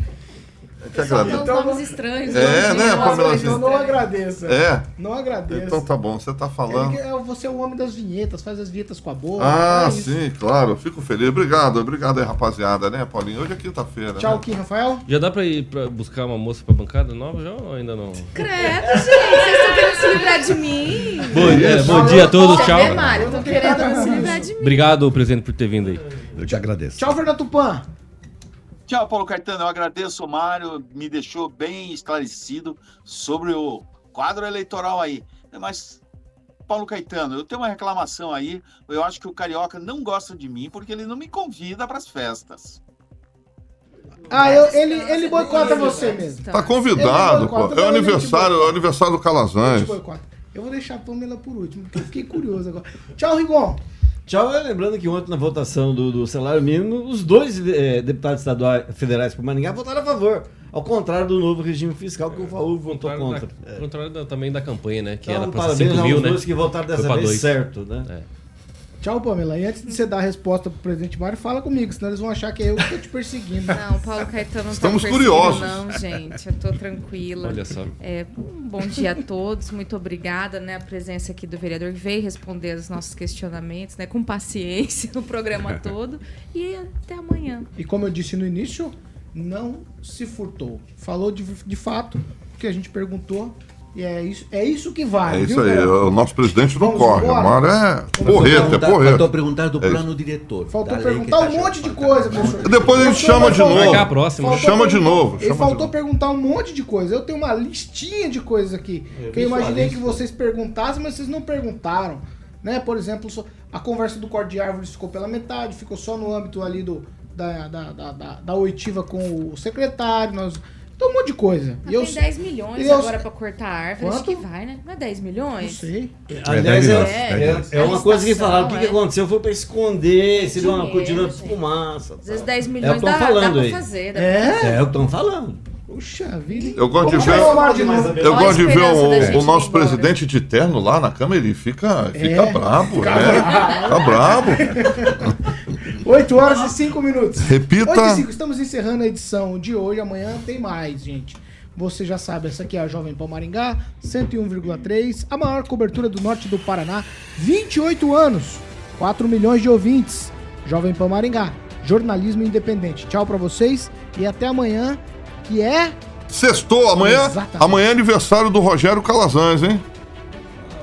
Eu que Só agradeço. uns nomes estranhos. É, né, Pamela? Então não agradeça. É? Não agradeça. Então tá bom, você tá falando. Ele, é, você é o homem das vinhetas, faz as vinhetas com a boca. Ah, é sim, claro. Fico feliz. Obrigado, obrigado aí, rapaziada, né, Paulinho? Hoje é quinta-feira. Tchau, né? aqui, Rafael. Já dá pra ir pra buscar uma moça pra bancada nova já ou ainda não? Credo, gente, vocês estão querendo se livrar de mim. Bom, é, bom dia a todos, Quer tchau. ver, Mário? Estão querendo se livrar de mim. Obrigado, presidente, por ter vindo aí. Eu te agradeço. Tchau, Fernando Tupan. Tchau, Paulo Caetano. Eu agradeço o Mário, me deixou bem esclarecido sobre o quadro eleitoral aí. Mas, Paulo Caetano, eu tenho uma reclamação aí. Eu acho que o Carioca não gosta de mim porque ele não me convida para as festas. Ah, eu- ele, ele boicota você mesmo. Tá convidado, pô. boicota, É o aniversário, é o aniversário do Calazans. Eu vou deixar a Pamela por último, porque eu fiquei curioso agora. Tchau, Rigon. Tchau, é, lembrando que ontem na votação do, do salário mínimo, os dois eh, deputados estaduais federais por Maringá votaram a favor. Ao contrário do novo regime fiscal que o Faú votou Contrário contra. da- contrário da- também da campanha, né? Que Então, era parabéns 5 aos mil, né? dois que votaram dessa vez dois. certo, né? É. Tchau, Pamela. E antes de você dar a resposta pro presidente Mário, fala comigo, senão eles vão achar que é eu que tô te perseguindo. Não, Paulo Caetano não Estamos tá curiosos. Não, gente, eu tô tranquila. Olha só. É, um bom dia a todos, muito obrigada, né, a presença aqui do vereador que veio responder os nossos questionamentos, né, com paciência no programa todo e até amanhã. E como eu disse no início, não se furtou. Falou de, de fato o que a gente perguntou. E é isso, é isso que vale. É isso viu, aí, cara? o nosso presidente não Vamos corre. O embora? Mário é Faltou porreta, é perguntar- porreta. Faltou perguntar do É plano diretor. Faltou perguntar tá um monte de coisa, professor. Depois a gente chama de novo. Marcar a próxima. faltou Chama de novo. Ele chama de faltou novo. perguntar um monte de coisa. Eu tenho uma listinha de coisas aqui. que eu imaginei que vocês perguntassem, mas vocês não perguntaram. Né? Por exemplo, a conversa do corte de árvores ficou pela metade, ficou só no âmbito ali do, da, da, da, da, da oitiva com o secretário. Nós, então, um monte de coisa. Mas E eu, tem 10 milhões eu- agora pra cortar a árvore, acho Quanto? que vai, né? Não é 10 não milhões? sei. Aliás, É, é, é, é uma coisa que falaram. O que, que é. aconteceu foi pra esconder, seria uma Dinheiro, cortina de fumaça. Às vezes tal. 10 É o milhões dá, tão dá falando pra aí. fazer. dá É? pra É o que estão falando. Puxa vida. Eu gosto de ver-. Eu gosto de ver o, o nosso presidente de terno lá na Câmara, ele fica, fica É, brabo, fica né? Fica brabo. 8 horas e 5 minutos. Repita. 8 e 5, estamos encerrando a edição de hoje. Amanhã tem mais, gente. Você já sabe, essa aqui é a Jovem Pan Maringá, 101,3, a maior cobertura do norte do Paraná, 28 anos, 4 milhões de ouvintes. Jovem Pan Maringá, jornalismo independente. Tchau pra vocês e até amanhã, que é. Sextou, amanhã, Exatamente. amanhã é aniversário do Rogério Calazans, hein?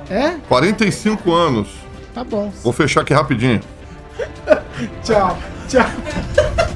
É? 45 anos. Tá bom. Vou fechar aqui rapidinho. Tchau. Tchau.